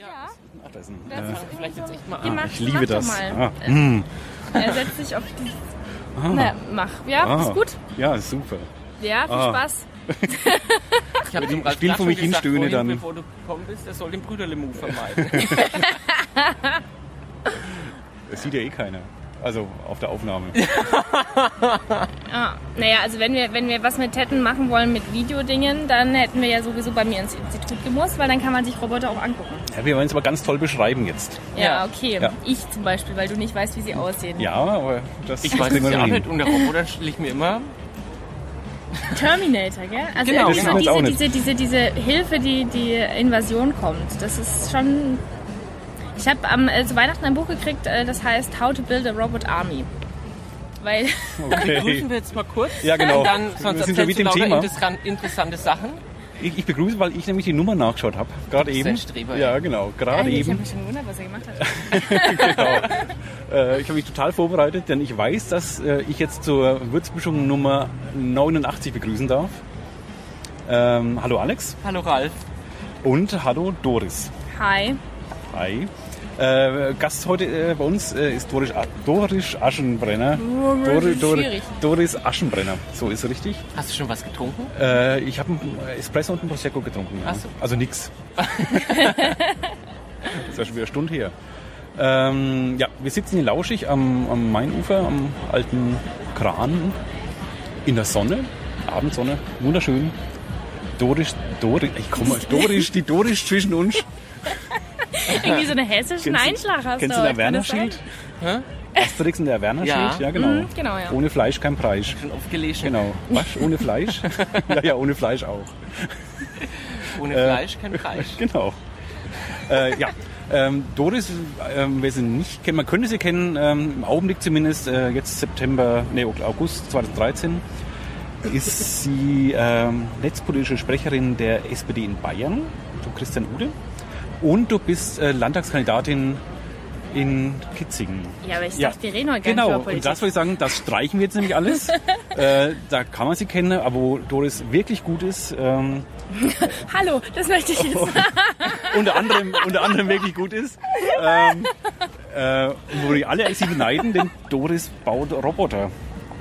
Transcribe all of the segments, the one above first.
Ja. Ach, da ist ein, Das äh, ist Vielleicht jetzt echt mal Geh an. mach- ich liebe mach das. Ah, mm, Er setzt sich auf die. ah, Na, mach. Ja, ah. ist gut. Ja, ist super. Ja, viel Ah. Spaß. Ich habe dem still vor mich hinstöhne dann. Bevor du gekommen bist, er soll den Brüderle-Move vermeiden. Das sieht ja eh keiner. Also auf der Aufnahme. Ah, naja, also wenn wir, wenn wir was mit hätten machen wollen mit Videodingen, dann hätten wir ja sowieso bei mir ins Institut gemusst, weil dann kann man sich Roboter auch angucken. Ja, wir wollen es aber ganz toll beschreiben jetzt. Ja, Ja. okay. Ja. Ich zum Beispiel, weil du nicht weißt, wie sie aussehen. Ja, aber das Ich weiß es wir ja nicht. Und der Roboter stelle ich mir immer. Terminator, gell? Also Genau, irgendwie genau. So diese, diese, diese, diese Hilfe, die die Invasion kommt. Das ist schon. Ich habe am äh, zu Weihnachten ein Buch gekriegt, äh, das heißt How to Build a Robot Army. Weil Okay. Begrüßen wir jetzt mal kurz. Ja, genau. Und dann, Wir sonst sind schon erzählst mit dem Thema. interessan- interessante Sachen. Ich, ich begrüße, weil ich nämlich die Nummer nachgeschaut habe. Gerade eben. ein Streber, ja, genau. Gerade ich habe eben. mich schon gewundert, was er gemacht hat. genau. Äh, ich habe mich total vorbereitet, denn ich weiß, dass äh, ich jetzt zur Würzmischung Nummer 89 begrüßen darf. Ähm, hallo Alex Hallo Ralf. und hallo Doris. Hi. Hi. Äh, Gast heute äh, bei uns äh, ist Doris, A- Doris Aschenbrenner. Dori- Dori- schwierig. Doris Aschenbrenner, so ist richtig. Hast du schon was getrunken? Äh, ich habe einen Espresso und einen Prosecco getrunken. Ja. So. Also nix. das ist ja schon wieder eine Stunde her. Ähm, ja, wir sitzen hier lauschig am, am Mainufer, am alten Kran, in der Sonne, Abendsonne, wunderschön. Doris, Doris, ich komme, Doris, die Doris zwischen uns. Irgendwie so einen hessischen Kennst du- Einschlag hast Kennst du du heute, der? Werner-Schild? Asterix und der Werner-Schild? Ja. Ja, genau. Mhm, genau, ja. Ohne Fleisch kein Preis. Schon oft gelesen. Genau. Was? Ohne Fleisch? ja, ja, ohne Fleisch auch. Ohne Äh, Fleisch kein Fleisch. Genau. Äh, ja. Ähm, Doris, ähm, wer sie nicht kennt, man könnte sie kennen, ähm, im Augenblick zumindest, äh, jetzt September, nee, August 2013, ist sie ähm, netzpolitische Sprecherin der SPD in Bayern, du Christian Ude. Und du bist äh, Landtagskandidatin in Kitzingen. Ja, aber ich Ja. dachte, wir reden heute gar Genau, nicht über und das wollte ich sagen, das streichen wir jetzt nämlich alles. äh, da kann man sie kennen, aber wo Doris wirklich gut ist, ähm, Hallo, das möchte ich jetzt unter anderem, unter anderem wirklich gut ist, ähm, äh, wo die alle sie beneiden, denn Doris baut Roboter.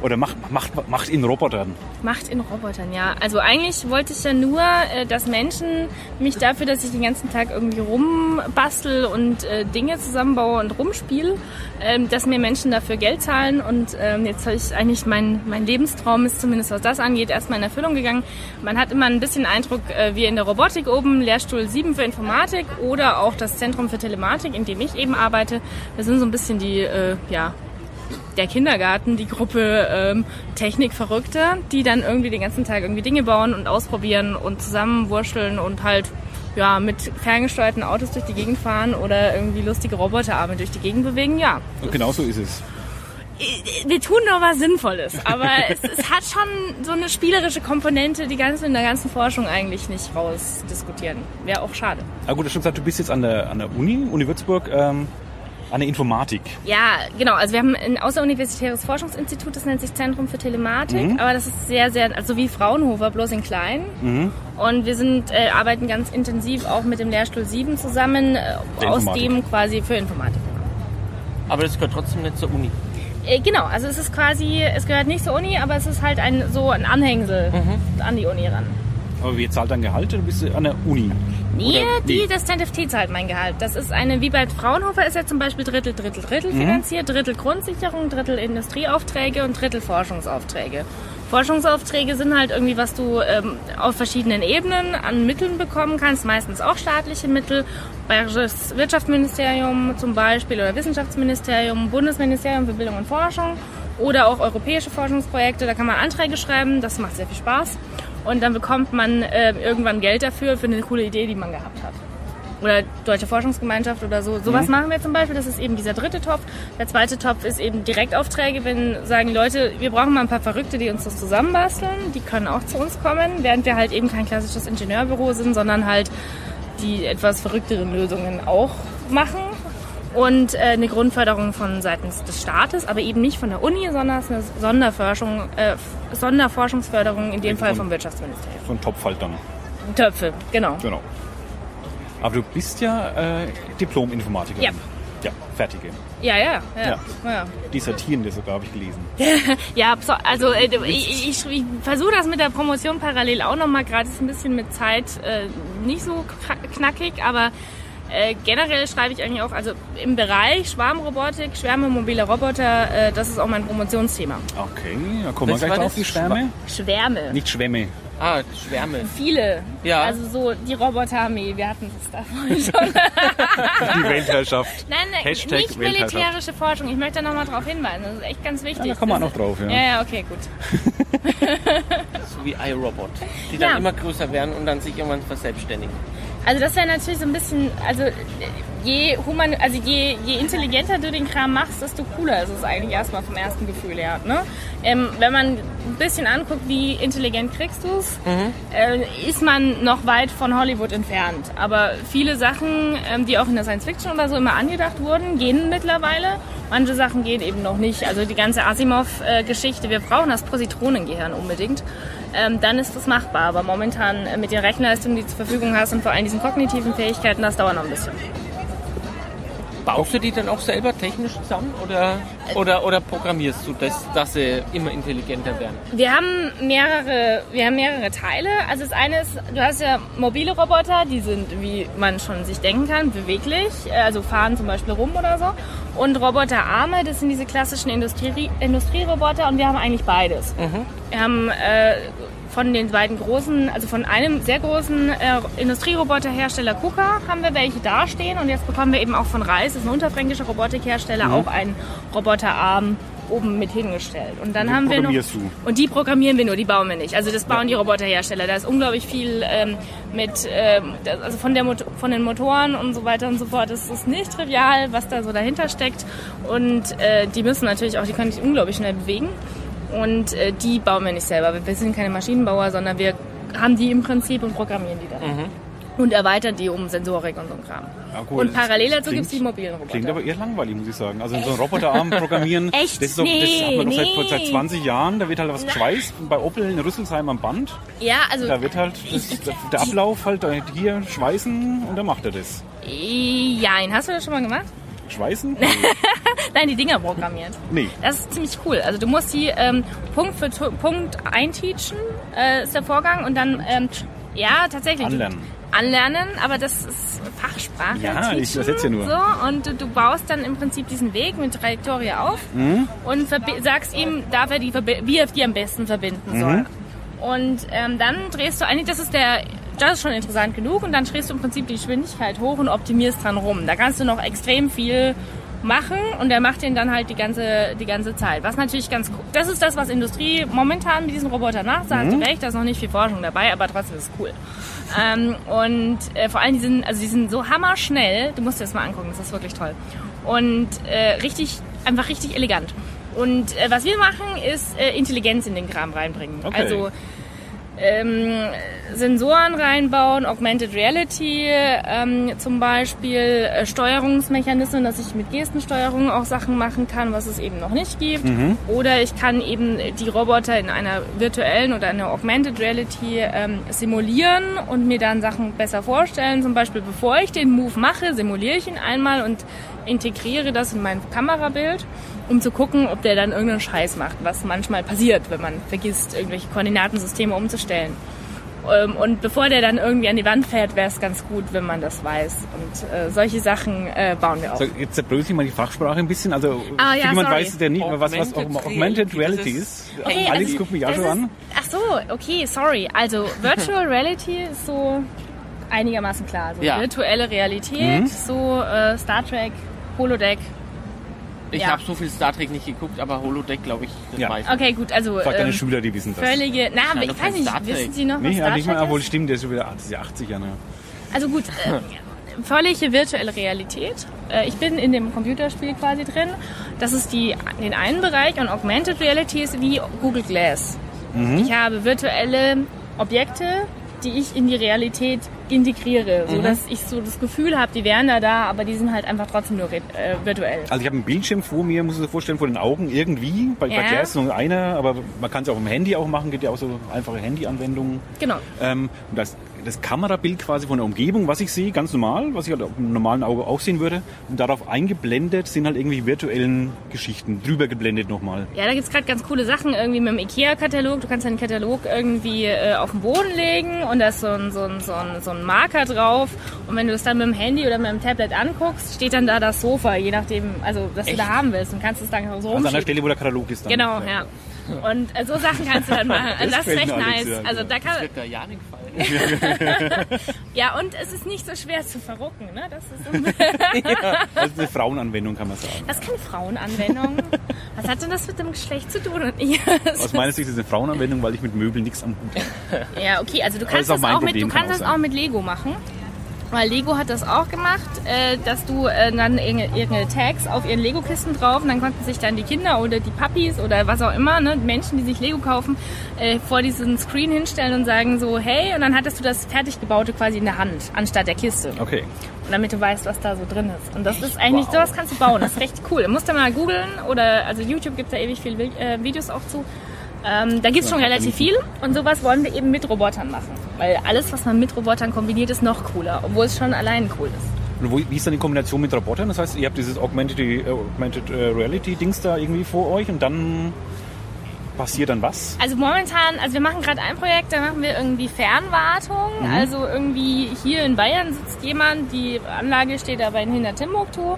Oder macht, macht, macht in Robotern. Macht in Robotern, ja. Also eigentlich wollte ich ja nur, äh, dass Menschen mich dafür, dass ich den ganzen Tag irgendwie rumbastel und äh, Dinge zusammenbaue und rumspiele, ähm, dass mir Menschen dafür Geld zahlen. Und ähm, jetzt habe ich eigentlich, mein, mein Lebenstraum ist zumindest was das angeht, erstmal in Erfüllung gegangen. Man hat immer ein bisschen Eindruck, äh, wie in der Robotik oben, Lehrstuhl 7 für Informatik oder auch das Zentrum für Telematik, in dem ich eben arbeite. Wir sind so ein bisschen die, ja, der Kindergarten, die Gruppe ähm, Technikverrückte, die dann irgendwie den ganzen Tag irgendwie Dinge bauen und ausprobieren und zusammenwurschteln und halt ja mit ferngesteuerten Autos durch die Gegend fahren oder irgendwie lustige Roboterarme durch die Gegend bewegen. Ja, Und genau so ist es. wir tun doch was Sinnvolles, aber es, es hat schon so eine spielerische Komponente, die ganze in der ganzen Forschung eigentlich nicht rausdiskutieren. Wäre auch schade. Ah gut, du hast schon gesagt, du bist jetzt an der, an der Uni, Uni Würzburg, ähm, an der Informatik. Ja, genau. Also wir haben ein außeruniversitäres Forschungsinstitut, das nennt sich Zentrum für Telematik, aber das ist sehr, sehr, also wie Fraunhofer, bloß in klein. Und wir sind, äh, arbeiten ganz intensiv auch mit dem Lehrstuhl 7 zusammen, äh, aus dem quasi für Informatik. Aber das gehört trotzdem nicht zur Uni. Äh, genau, also es ist quasi, es gehört nicht zur Uni, aber es ist halt ein so ein Anhängsel an die Uni ran. Aber wer zahlt dein Gehalt? Du bist an der Uni. Nee, Oder- die, nee. das ZFT zahlt mein Gehalt. Das ist eine, wie bei Fraunhofer ist ja zum Beispiel Drittel, Drittel, Drittel Mhm. finanziert, Drittel Grundsicherung, Drittel Industrieaufträge und Drittel Forschungsaufträge. Forschungsaufträge sind halt irgendwie, was du ähm, auf verschiedenen Ebenen an Mitteln bekommen kannst, meistens auch staatliche Mittel. Bayerisches Wirtschaftsministerium zum Beispiel oder Wissenschaftsministerium, Bundesministerium für Bildung und Forschung oder auch europäische Forschungsprojekte. Da kann man Anträge schreiben, das macht sehr viel Spaß. Und dann bekommt man äh, irgendwann Geld dafür, für eine coole Idee, die man gehabt hat. Oder Deutsche Forschungsgemeinschaft oder so. Sowas machen wir zum Beispiel. Das ist eben dieser dritte Topf. Der zweite Topf ist eben Direktaufträge, wenn sagen Leute, wir brauchen mal ein paar Verrückte, die uns das zusammenbasteln. Die können auch zu uns kommen, während wir halt eben kein klassisches Ingenieurbüro sind, sondern halt die etwas verrückteren Lösungen auch machen. Und äh, eine Grundförderung von seitens des Staates, aber eben nicht von der Uni, sondern es ist eine Sonderforschung, äh, Sonderforschungsförderung, in dem Fall vom Wirtschaftsministerium. So ein Topf halt dann. Töpfe, genau. Genau. Aber du bist ja äh, Diplom-Informatikerin. Ja. Ja, fertige. Ja, ja, ja. Ja. ja. Dissertierende sogar, habe ich gelesen. Ja, so- also äh, ich, ich, ich versuche das mit der Promotion parallel auch nochmal, gerade ist ein bisschen mit Zeit äh, nicht so knackig, aber äh, generell schreibe ich eigentlich auch, also im Bereich Schwarmrobotik, Schwärme, mobile Roboter, äh, das ist auch mein Promotionsthema. Okay, da kommen wir gleich drauf, das? die Schwärme. Schwärme. Nicht Schwämme. Ah, Schwärme. Viele. Ja. Also so die Roboterarmee, wir hatten es da vorhin schon. Die Weltherrschaft. Nein, nein Hashtag nicht Weltherrschaft. militärische Forschung. Ich möchte da nochmal drauf hinweisen. Das ist echt ganz wichtig. Ja, da kommen wir Das auch noch drauf, ja. Ja, ja, okay, gut. So wie iRobot. Die dann Ja. immer größer werden und dann sich irgendwann verselbstständigen. Also das wäre natürlich so ein bisschen, also je human, also je, je intelligenter du den Kram machst, desto cooler ist es eigentlich erstmal vom ersten Gefühl her. Ne? Ähm, wenn man ein bisschen anguckt, wie intelligent kriegst du es, äh, ist man noch weit von Hollywood entfernt. Aber viele Sachen, ähm, die auch in der Science Fiction oder so immer angedacht wurden, gehen mittlerweile. Manche Sachen gehen eben noch nicht. Also die ganze Asimov-Geschichte, wir brauchen das Positronengehirn unbedingt. Ähm, dann ist das machbar. Aber momentan äh, mit den Rechenleistungen, die du zur Verfügung hast und vor allem diesen kognitiven Fähigkeiten, das dauert noch ein bisschen. Baust du die dann auch selber technisch zusammen oder, oder, oder programmierst du das, dass sie immer intelligenter werden? Wir haben mehrere, wir haben mehrere Teile. Also das eine ist, du hast ja mobile Roboter, die sind, wie man schon sich denken kann, beweglich, äh, also fahren zum Beispiel rum oder so. Und Roboterarme, das sind diese klassischen Industrie, Industrieroboter und wir haben eigentlich beides. Wir haben äh, von den beiden großen, also von einem sehr großen äh, Industrieroboterhersteller KUKA haben wir welche dastehen und jetzt bekommen wir eben auch von Reis, das ist ein unterfränkischer Robotikhersteller, auch einen Roboterarm oben mit hingestellt. Und dann Den haben wir noch du? und die programmieren wir nur, die bauen wir nicht. Also das bauen die Roboterhersteller. Da ist unglaublich viel ähm, mit, ähm, also von, der Mot von den Motoren und so weiter und so fort. Das ist nicht trivial, was da so dahinter steckt. Und äh, die müssen natürlich auch, die können sich unglaublich schnell bewegen. Und äh, die bauen wir nicht selber. Wir sind keine Maschinenbauer, sondern wir haben die im Prinzip und programmieren die dann. Und erweitern die um Sensorik und so ein Kram. Ja, gut, und parallel dazu gibt es die mobilen Roboter. Klingt aber eher langweilig, muss ich sagen. Also so einen Roboterarm programmieren, Echt? das, ist doch, das Nee, hat man doch seit, nee. seit 20 Jahren. Da wird halt was geschweißt bei Opel in Rüsselsheim am Band. ja, also Da wird halt das, der Ablauf halt hier schweißen und dann macht er das. ja, hast du das schon mal gemacht? Schweißen? Nein, die Dinger programmiert. Nee. Das ist ziemlich cool. Also du musst die ähm, Punkt für Tu- Punkt einteachen, äh, ist der Vorgang. Und dann, ähm, ja, tatsächlich. du- Anlernen. Anlernen, aber das ist Fachsprache. Ja, ich übersetze ja nur. So, und du, du baust dann im Prinzip diesen Weg mit Trajektorie auf Mhm. und sagst ihm, darf er die, wie er die am besten verbinden Mhm. soll. Und ähm, dann drehst du eigentlich, das ist der, das ist schon interessant genug, und dann drehst du im Prinzip die Geschwindigkeit hoch und optimierst dran rum. Da kannst du noch extrem viel machen und der macht den dann halt die ganze, die ganze Zeit. Was natürlich ganz cool, das ist das, was Industrie momentan mit diesen Robotern macht. Da hast du recht, da ist noch nicht viel Forschung dabei, aber trotzdem ist es cool. Ähm, und äh, vor allem, die sind, also die sind so hammerschnell, du musst dir das mal angucken, das ist wirklich toll. Und äh, richtig, einfach richtig elegant. Und äh, was wir machen, ist äh, Intelligenz in den Kram reinbringen. Okay. Also ähm, Sensoren reinbauen, Augmented Reality ähm, zum Beispiel, äh, Steuerungsmechanismen, dass ich mit Gestensteuerung auch Sachen machen kann, was es eben noch nicht gibt. Oder ich kann eben die Roboter in einer virtuellen oder einer Augmented Reality ähm, simulieren und mir dann Sachen besser vorstellen. Zum Beispiel, bevor ich den Move mache, simuliere ich ihn einmal und integriere das in mein Kamerabild, um zu gucken, ob der dann irgendeinen Scheiß macht, was manchmal passiert, wenn man vergisst, irgendwelche Koordinatensysteme umzustellen. Ähm, Und bevor der dann irgendwie an die Wand fährt, wäre es ganz gut, wenn man das weiß. Und äh, solche Sachen äh, bauen wir auch. So, jetzt zerbrösel ich mal die Fachsprache ein bisschen. Also Ah, ja, jemand sorry. weiß, der nicht, was, was Augmented Augmented Reality ist. Okay, Alex also, guckt mich auch schon ist, an. Ach so, okay, sorry. Also Virtual Reality ist so einigermaßen klar. So Ja. virtuelle Realität, so äh, Star Trek, Holodeck. Ich Ja. habe so viel Star Trek nicht geguckt, aber Holodeck glaube ich das Ja. meiste. Okay, gut, also Frag deine ähm, Schüler, die wissen das. völlige. Na, aber Ja, ich doch weiß nicht, wissen Sie noch, was Nee, ja, Star nicht mal, Trek obwohl ist? stimmt, der ist schon wieder ah, das ist ja 80 Jahre. Also gut, äh, völlige virtuelle Realität. Äh, ich bin in dem Computerspiel quasi drin. Das ist die, den einen Bereich und Augmented Reality ist wie Google Glass. Ich habe virtuelle Objekte, die ich in die Realität integriere, so dass ich so das Gefühl habe, die wären da da, aber die sind halt einfach trotzdem nur äh, virtuell. Also ich habe einen Bildschirm vor mir, muss ich mir vorstellen, vor den Augen irgendwie. Bei Ja. Verkehr ist nur einer, aber man kann es auch im Handy auch machen, gibt ja auch so einfache Handy-Anwendungen. Genau. Ähm, und das, das Kamerabild quasi von der Umgebung, was ich sehe, ganz normal, was ich halt auf dem normalen Auge auch sehen würde. Und darauf eingeblendet sind halt irgendwie virtuellen Geschichten, drüber geblendet nochmal. Ja, da gibt's grad gerade ganz coole Sachen, irgendwie mit dem IKEA-Katalog. Du kannst deinen Katalog irgendwie äh, auf den Boden legen und da ist so ein, so, ein, so, ein, so ein Marker drauf. Und wenn du das dann mit dem Handy oder mit dem Tablet anguckst, steht dann da das Sofa, je nachdem, also was du da haben willst. Und kannst es dann so Also an der. Stelle, wo der Katalog ist dann. Genau, ja. Und äh, so Sachen kannst du dann machen. Also das ist Alex, nice. ja, Also ja. da kann, Wird da ja nicht gefallen. ja, und es ist nicht so schwer zu verrucken. Ne? Das, ist Also eine Frauenanwendung kann man sagen. das ist keine Frauenanwendung. Was hat denn das mit dem Geschlecht zu tun? Aus meiner Sicht ist es eine Frauenanwendung, weil ich mit Möbeln nichts am Hut habe. Ja, okay, also du kannst auch das mein auch, mit, du kann kannst auch das auch mit Lego machen. Weil Lego hat das auch gemacht, äh, dass du äh, dann irgende- irgendeine Tags auf ihren Lego-Kisten drauf und dann konnten sich dann die Kinder oder die Puppies oder was auch immer, ne, Menschen, die sich Lego kaufen, äh, vor diesen Screen hinstellen und sagen so, hey, und dann hattest du das fertig gebaute quasi in der Hand, anstatt der Kiste. Okay. Und damit du weißt, was da so drin ist. Und das ist eigentlich, sowas kannst du bauen. Das ist recht cool. Du musst da mal googeln oder, also YouTube gibt da ewig viele Vi- äh, Videos auch zu. Ähm, da gibt's schon relativ viel und sowas wollen wir eben mit Robotern machen. Weil alles, was man mit Robotern kombiniert, ist noch cooler, obwohl es schon allein cool ist. Wie ist dann die Kombination mit Robotern? Das heißt, ihr habt dieses Augmented, äh, Augmented äh, Reality Dings da irgendwie vor euch und dann passiert dann was? Also momentan, also wir machen gerade ein Projekt, da machen wir irgendwie Fernwartung. Also irgendwie hier in Bayern sitzt jemand, die Anlage steht aber in hinter Timbuktu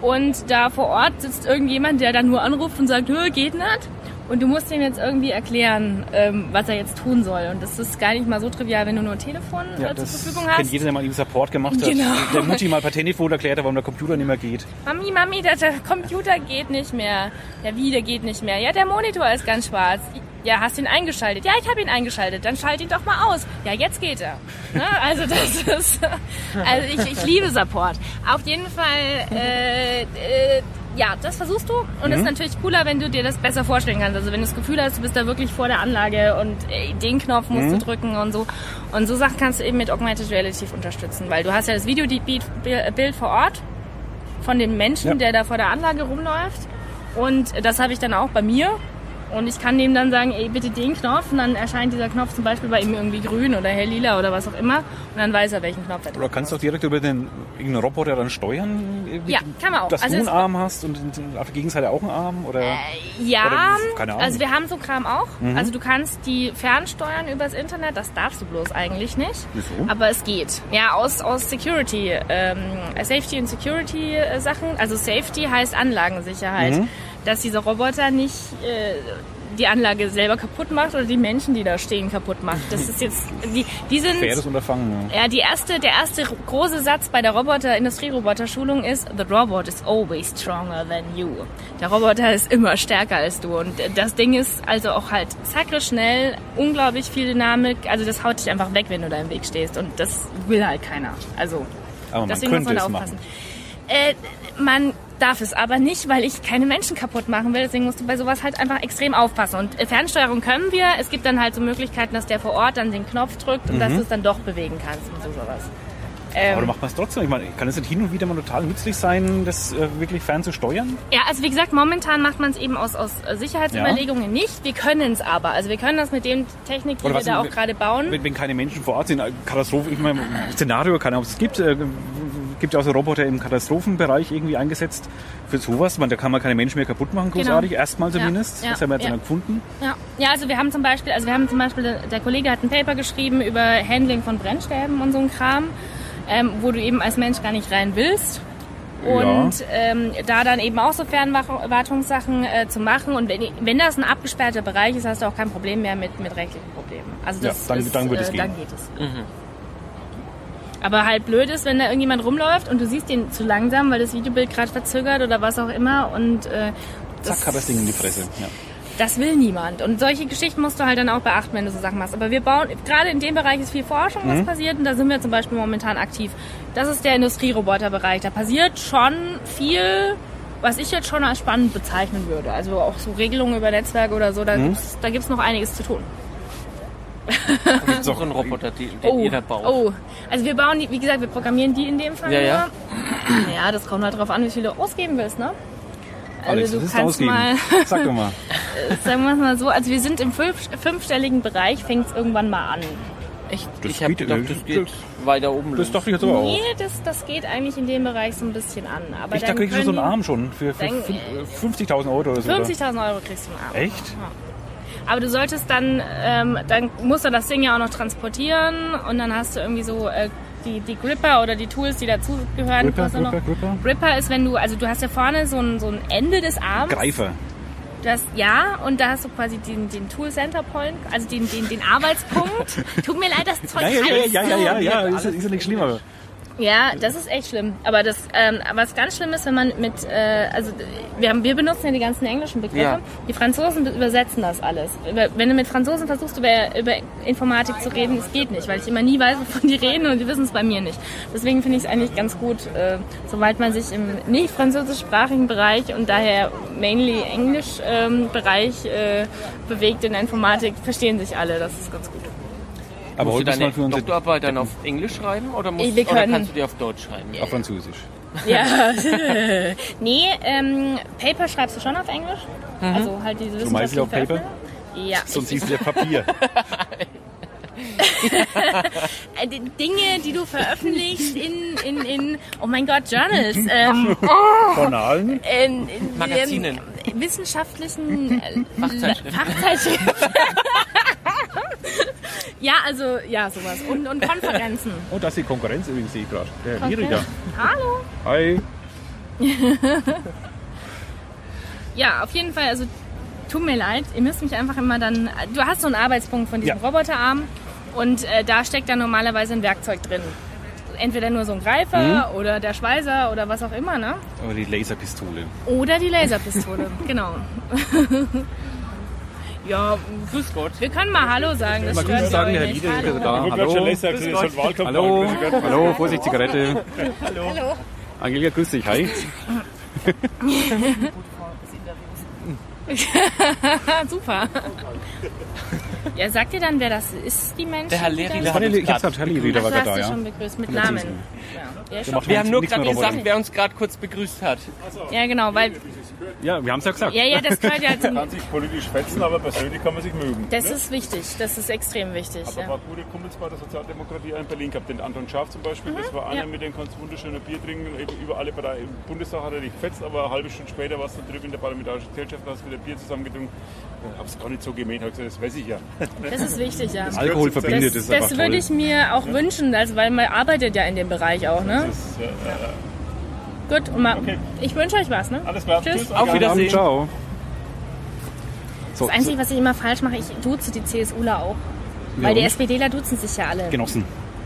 und da vor Ort sitzt irgendjemand, der dann nur anruft und sagt, geht nicht. Und du musst ihm jetzt irgendwie erklären, ähm, was er jetzt tun soll. Und das ist gar nicht mal so trivial, wenn du nur ein Telefon äh, zur das Verfügung kennt hast. jeder, der mal einen Support gemacht hat. Genau. Der Mutti mal per Telefon erklärt hat, warum der Computer nicht mehr geht. Mami, Mami, der, der Computer geht nicht mehr. Ja, wie, der geht nicht mehr? Ja, der Monitor ist ganz schwarz. Ja, hast du ihn eingeschaltet? Ja, ich habe ihn eingeschaltet. Dann schalt ihn doch mal aus. Ja, jetzt geht er. Ne? Also das ist, also ich, ich liebe Support. Auf jeden Fall, äh, äh, ja, das versuchst du und Mhm. es ist natürlich cooler, wenn du dir das besser vorstellen kannst. Also wenn du das Gefühl hast, du bist da wirklich vor der Anlage und äh, den Knopf musst Mhm. du drücken und so. Und so Sachen kannst du eben mit Augmented Reality unterstützen, weil du hast ja das Videobild vor Ort von dem Menschen, Ja. der da vor der Anlage rumläuft. Und das habe ich dann auch bei mir. Und ich kann dem dann sagen, ey, bitte den Knopf. Und dann erscheint dieser Knopf zum Beispiel bei ihm irgendwie grün oder hell lila oder was auch immer. Und dann weiß er, welchen Knopf er Oder kannst du auch direkt über den irgendeinen Roboter dann steuern? Ja, kann man auch. Dass Also du einen Arm hast und auf der Gegenseite auch einen Arm? Oder? Ja, Oder, keine Ahnung. Mhm. also wir haben so Kram auch. Also du kannst die fernsteuern übers Internet. Das darfst du bloß eigentlich nicht. Wieso? Aber es geht. Ja, aus, aus Security, ähm, Safety und Security äh, Sachen. Also Safety heißt Anlagensicherheit. Mhm. Dass dieser Roboter nicht äh, die Anlage selber kaputt macht oder die Menschen, die da stehen, kaputt macht. Das ist jetzt, die, die sind... Faires Unterfangen. Ja. Ja, die erste, der erste große Satz bei der Roboter, Industrieroboter-Schulung ist, the robot is always stronger than you. Der Roboter ist immer stärker als du. Und das Ding ist also auch halt zackre schnell, unglaublich viel Dynamik. Also das haut dich einfach weg, wenn du da im Weg stehst. Und das will halt keiner. Also, Aber man deswegen muss man da aufpassen. Äh, man darf es aber nicht, weil ich keine Menschen kaputt machen will. Deswegen musst du bei sowas halt einfach extrem aufpassen. Und äh, Fernsteuerung können wir. Es gibt dann halt so Möglichkeiten, dass der vor Ort dann den Knopf drückt und Mhm. dass du es dann doch bewegen kannst und so sowas. Ähm, Aber macht man es trotzdem? Ich meine, kann es nicht hin und wieder mal total nützlich sein, das äh, wirklich fern zu steuern? Ja, also wie gesagt, momentan macht man es eben aus, aus Sicherheitsüberlegungen nicht. Wir können es aber. Also wir können das mit dem Technik, die Oder wir da auch gerade bauen. Wenn, wenn keine Menschen vor Ort sind, äh, Katastrophe, ich meine, Szenario, keine Ahnung, ob es gibt, äh, gibt ja auch so Roboter im Katastrophenbereich irgendwie eingesetzt für sowas. Man, da kann man keine Menschen mehr kaputt machen, großartig, erstmal Ja, zumindest. ja, das haben wir jetzt ja. dann gefunden. Ja. ja, also wir haben zum Beispiel, also wir haben zum Beispiel, der- der Kollege hat ein Paper geschrieben über Handling von Brennstäben und so ein Kram, ähm, wo du eben als Mensch gar nicht rein willst. Und ähm, da dann eben auch so Fernwartungssachen äh, zu machen. Und wenn, wenn das ein abgesperrter Bereich ist, hast du auch kein Problem mehr mit, mit rechtlichen Problemen. Also Ja, das dann- ist, dann wird es äh, gehen. dann geht es. Aber halt blöd ist, wenn da irgendjemand rumläuft und du siehst ihn zu langsam, weil das Videobild gerade verzögert oder was auch immer. Und äh, Zack, hat das Ding in die Fresse. Ja. Das will niemand. Und solche Geschichten musst du halt dann auch beachten, wenn du so Sachen machst. Aber wir bauen, gerade in dem Bereich ist viel Forschung, Mhm. was passiert. Und da sind wir zum Beispiel momentan aktiv. Das ist der Industrieroboterbereich. Da passiert schon viel, was ich jetzt schon als spannend bezeichnen würde. Also auch so Regelungen über Netzwerke oder so, da Mhm. gibt's da gibt's noch einiges zu tun. Ist auch ein Roboter, den, den Oh, ihr da baut. oh, also wir bauen die, wie gesagt, wir programmieren die in dem Fall Ja, ja. Ja, das kommt halt drauf an, wie viel du ausgeben willst, ne? Alex, Also du ist kannst ausgeben. mal, Sag doch mal. sagen wir es mal so, also wir sind im fünf, fünfstelligen Bereich, fängt es irgendwann mal an. Echt? Das ich hab geht- gedacht, das geht weiter oben Das los. dachte ich jetzt aber auch. Nee, das, das geht eigentlich in dem Bereich so ein bisschen an. Aber Ich, da dann kriegst du so einen Arm schon für, für Dann- fün- äh, 50.000 Euro oder so. oder? 50.000 Euro kriegst du einen Arm. Echt? Aber du solltest dann, ähm, dann musst du das Ding ja auch noch transportieren und dann hast du irgendwie so äh, die, die Gripper oder die Tools, die dazugehören. Gripper, kostet noch- Gripper, Gripper? Gripper ist, wenn du, also du hast ja vorne so ein, so ein Ende des Arms. Greifer. Das, ja, und da hast du quasi den, den Tool Center Point, also den, den, den Arbeitspunkt. Tut mir leid, das Zeug Ja, ja, ja, ja, ja, so. ja, ja, ist, ja nicht schlimm, aber Ja, das ist echt schlimm. Aber das, ähm, was ganz schlimm ist, wenn man mit, äh, also wir, haben, wir benutzen ja die ganzen englischen Begriffe. Ja. Die Franzosen übersetzen das alles. Über, wenn du mit Franzosen versuchst, über, über Informatik zu reden, es geht nicht, weil ich immer nie weiß, wovon die reden und die wissen es bei mir nicht. Deswegen finde ich es eigentlich ganz gut, äh, sobald man sich im nicht französischsprachigen Bereich und daher mainly Englisch ähm, Bereich äh, bewegt in der Informatik, verstehen sich alle. Das ist ganz gut. Aber Musst du deine wir für Doktorarbeit dann auf Englisch schreiben oder, musst, Wir oder können- kannst du die auf Deutsch schreiben? auf Französisch. Ja. nee, ähm, Paper schreibst du schon auf Englisch? Also halt diese Du meinst wissenschaftlichen auf Paper? Veröffentlichungen? Ja. Sonst hieß es ja Papier. Äh, die Dinge, die du veröffentlichst in, in, in oh mein Gott, Journals, ähm, Journalen. in, in Magazinen. in wissenschaftlichen äh, Fachzeitschriften. Fachzeitschriften. Ja, also, ja, sowas. Und, und Konferenzen. Oh, das ist die Konkurrenz übrigens, sehe ich gerade. Der Lieriger. Hallo. Hi. Ja, auf jeden Fall, also tut mir leid, ihr müsst mich einfach immer dann. Du hast so einen Arbeitspunkt von diesem Ja. Roboterarm und äh, da steckt dann normalerweise ein Werkzeug drin. Entweder nur so ein Greifer Mhm. oder der Schweißer oder was auch immer, ne? Aber die Laserpistole. Oder die Laserpistole, genau. Ja, Grüß Gott. wir können mal Hallo sagen. Das Mal grüß sagen, Herr. Lieder ist Hallo. da. Hallo. Hallo. Hallo, Vorsicht, Zigarette. Hallo. Angelika, grüß dich. Hi. Super. Ja, sagt ihr dann, wer das ist, die Menschen? Der Herr dann- hat ich hab's gesagt, Herr Ach, war gerade hast da, ja. schon begrüßt mit Namen. Ja, ja, Wir haben nur gerade gesagt, wer uns gerade kurz begrüßt hat. ja, genau, weil, Ja, wir haben es ja gesagt. ja, ja, das gehört ja zum, Man kann sich politisch fetzen, aber persönlich kann man sich mögen. Das ne? ist wichtig, das ist extrem wichtig. aber Ja. war gute Kumpels bei der Sozialdemokratie in Berlin gehabt. Den Anton Schaaf zum Beispiel, das war einer, Mhm. ja. mit dem kannst du wunderschöne Bier trinken. Eben über alle Bereiche. Im Bundestag hat er dich gefetzt, aber eine halbe Stunde später warst du drüben in der Parlamentarischen Gesellschaft, hast wieder Bier zusammengetrunken. Ich hab's gar nicht so gemeint, gesagt, das weiß ich ja. Das ist wichtig, ja. Alkohol Das- verbindet, Das, ist einfach das würde ich mir auch wünschen, also weil man arbeitet ja in dem Bereich auch, ne? Das ist, äh, äh, Gut, und mal, Okay. ich wünsche euch was, ne? alles klar. Tschüss. Auf Guten Wiedersehen. Ciao. So, Das Einzige, was ich immer falsch mache, ich duze die CSUler auch. Ja, Weil die? SPDler duzen sich ja alle. Genossen.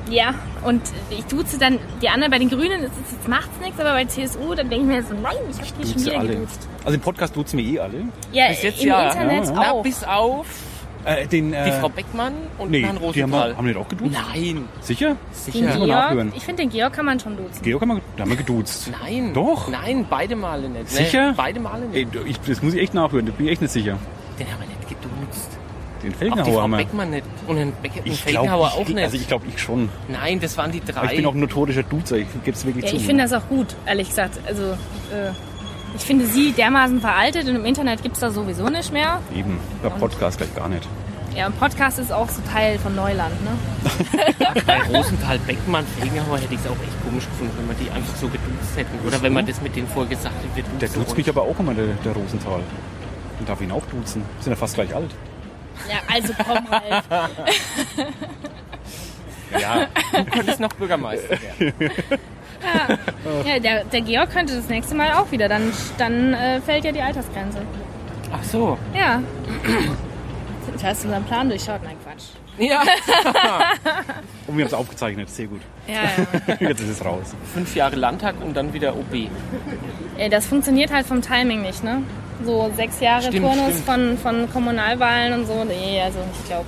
Ja, und ich duze dann die anderen, bei den Grünen ist es- jetzt macht's nichts, aber bei CSU, dann denke ich mir so, nein, ich habe die schon Duzen wieder alle. geduzt. Also im Podcast duzen wir eh alle. Ja, Bis jetzt im ja. Internet Ja, Na, auch. bis auf Äh, den, äh, die Frau Beckmann und Nee, Herrn die haben, wir, Rosenthal. haben nicht auch geduzt? Nein, Sicher? Den sicher. Nachhören. Georg, ich finde, den Georg kann man schon duzen. Georg haben wir, da haben wir geduzt. Nein. Doch? Nein, beide Male nicht. Sicher? Nee, beide Male Ey, nicht. ich, das muss ich echt nachhören, da bin ich echt nicht sicher. Den haben wir nicht geduzt. Den Auch die Felgenhauer haben wir. Beckmann nicht. Und den, den Ich Felgenhauer glaube, auch ich, nicht. also ich glaube, ich schon. Nein, das waren die Aber drei. ich bin auch ein notorischer Duzer, ich gebe es wirklich Ja, zu. ich finde das auch gut, ehrlich gesagt. Also, äh, ich finde sie dermaßen veraltet und im Internet gibt's da sowieso nicht mehr. Eben, der Podcast gleich gar nicht. Ja, und Podcast ist auch so Teil von Neuland, ne? Bei Rosenthal, Beckmann, Felgenhauer hätte ich es auch echt komisch gefunden, wenn wir die einfach so geduzt hätten. Oder wenn man das mit denen vorher gesagt hätte, Der duzt mich aber auch immer, der, der Rosenthal. Den darf ihn auch duzen. Sind ja fast gleich alt. Ja, also komm halt. Ja, Du könntest noch Bürgermeister werden. Ja, der, der Georg könnte das nächste Mal auch wieder. Dann, dann äh, fällt ja die Altersgrenze. Ach so. Ja. Du hast unseren Plan durchschaut. Nein, Quatsch. Ja. und wir haben es aufgezeichnet, sehr gut. Ja, ja. Jetzt ist es raus. Fünf Jahre Landtag und dann wieder OB. ja. Das funktioniert halt vom Timing nicht, ne? So sechs Jahre Stimmt, Turnus stimmt. Von, von Kommunalwahlen und so. Nee, also ich glaube.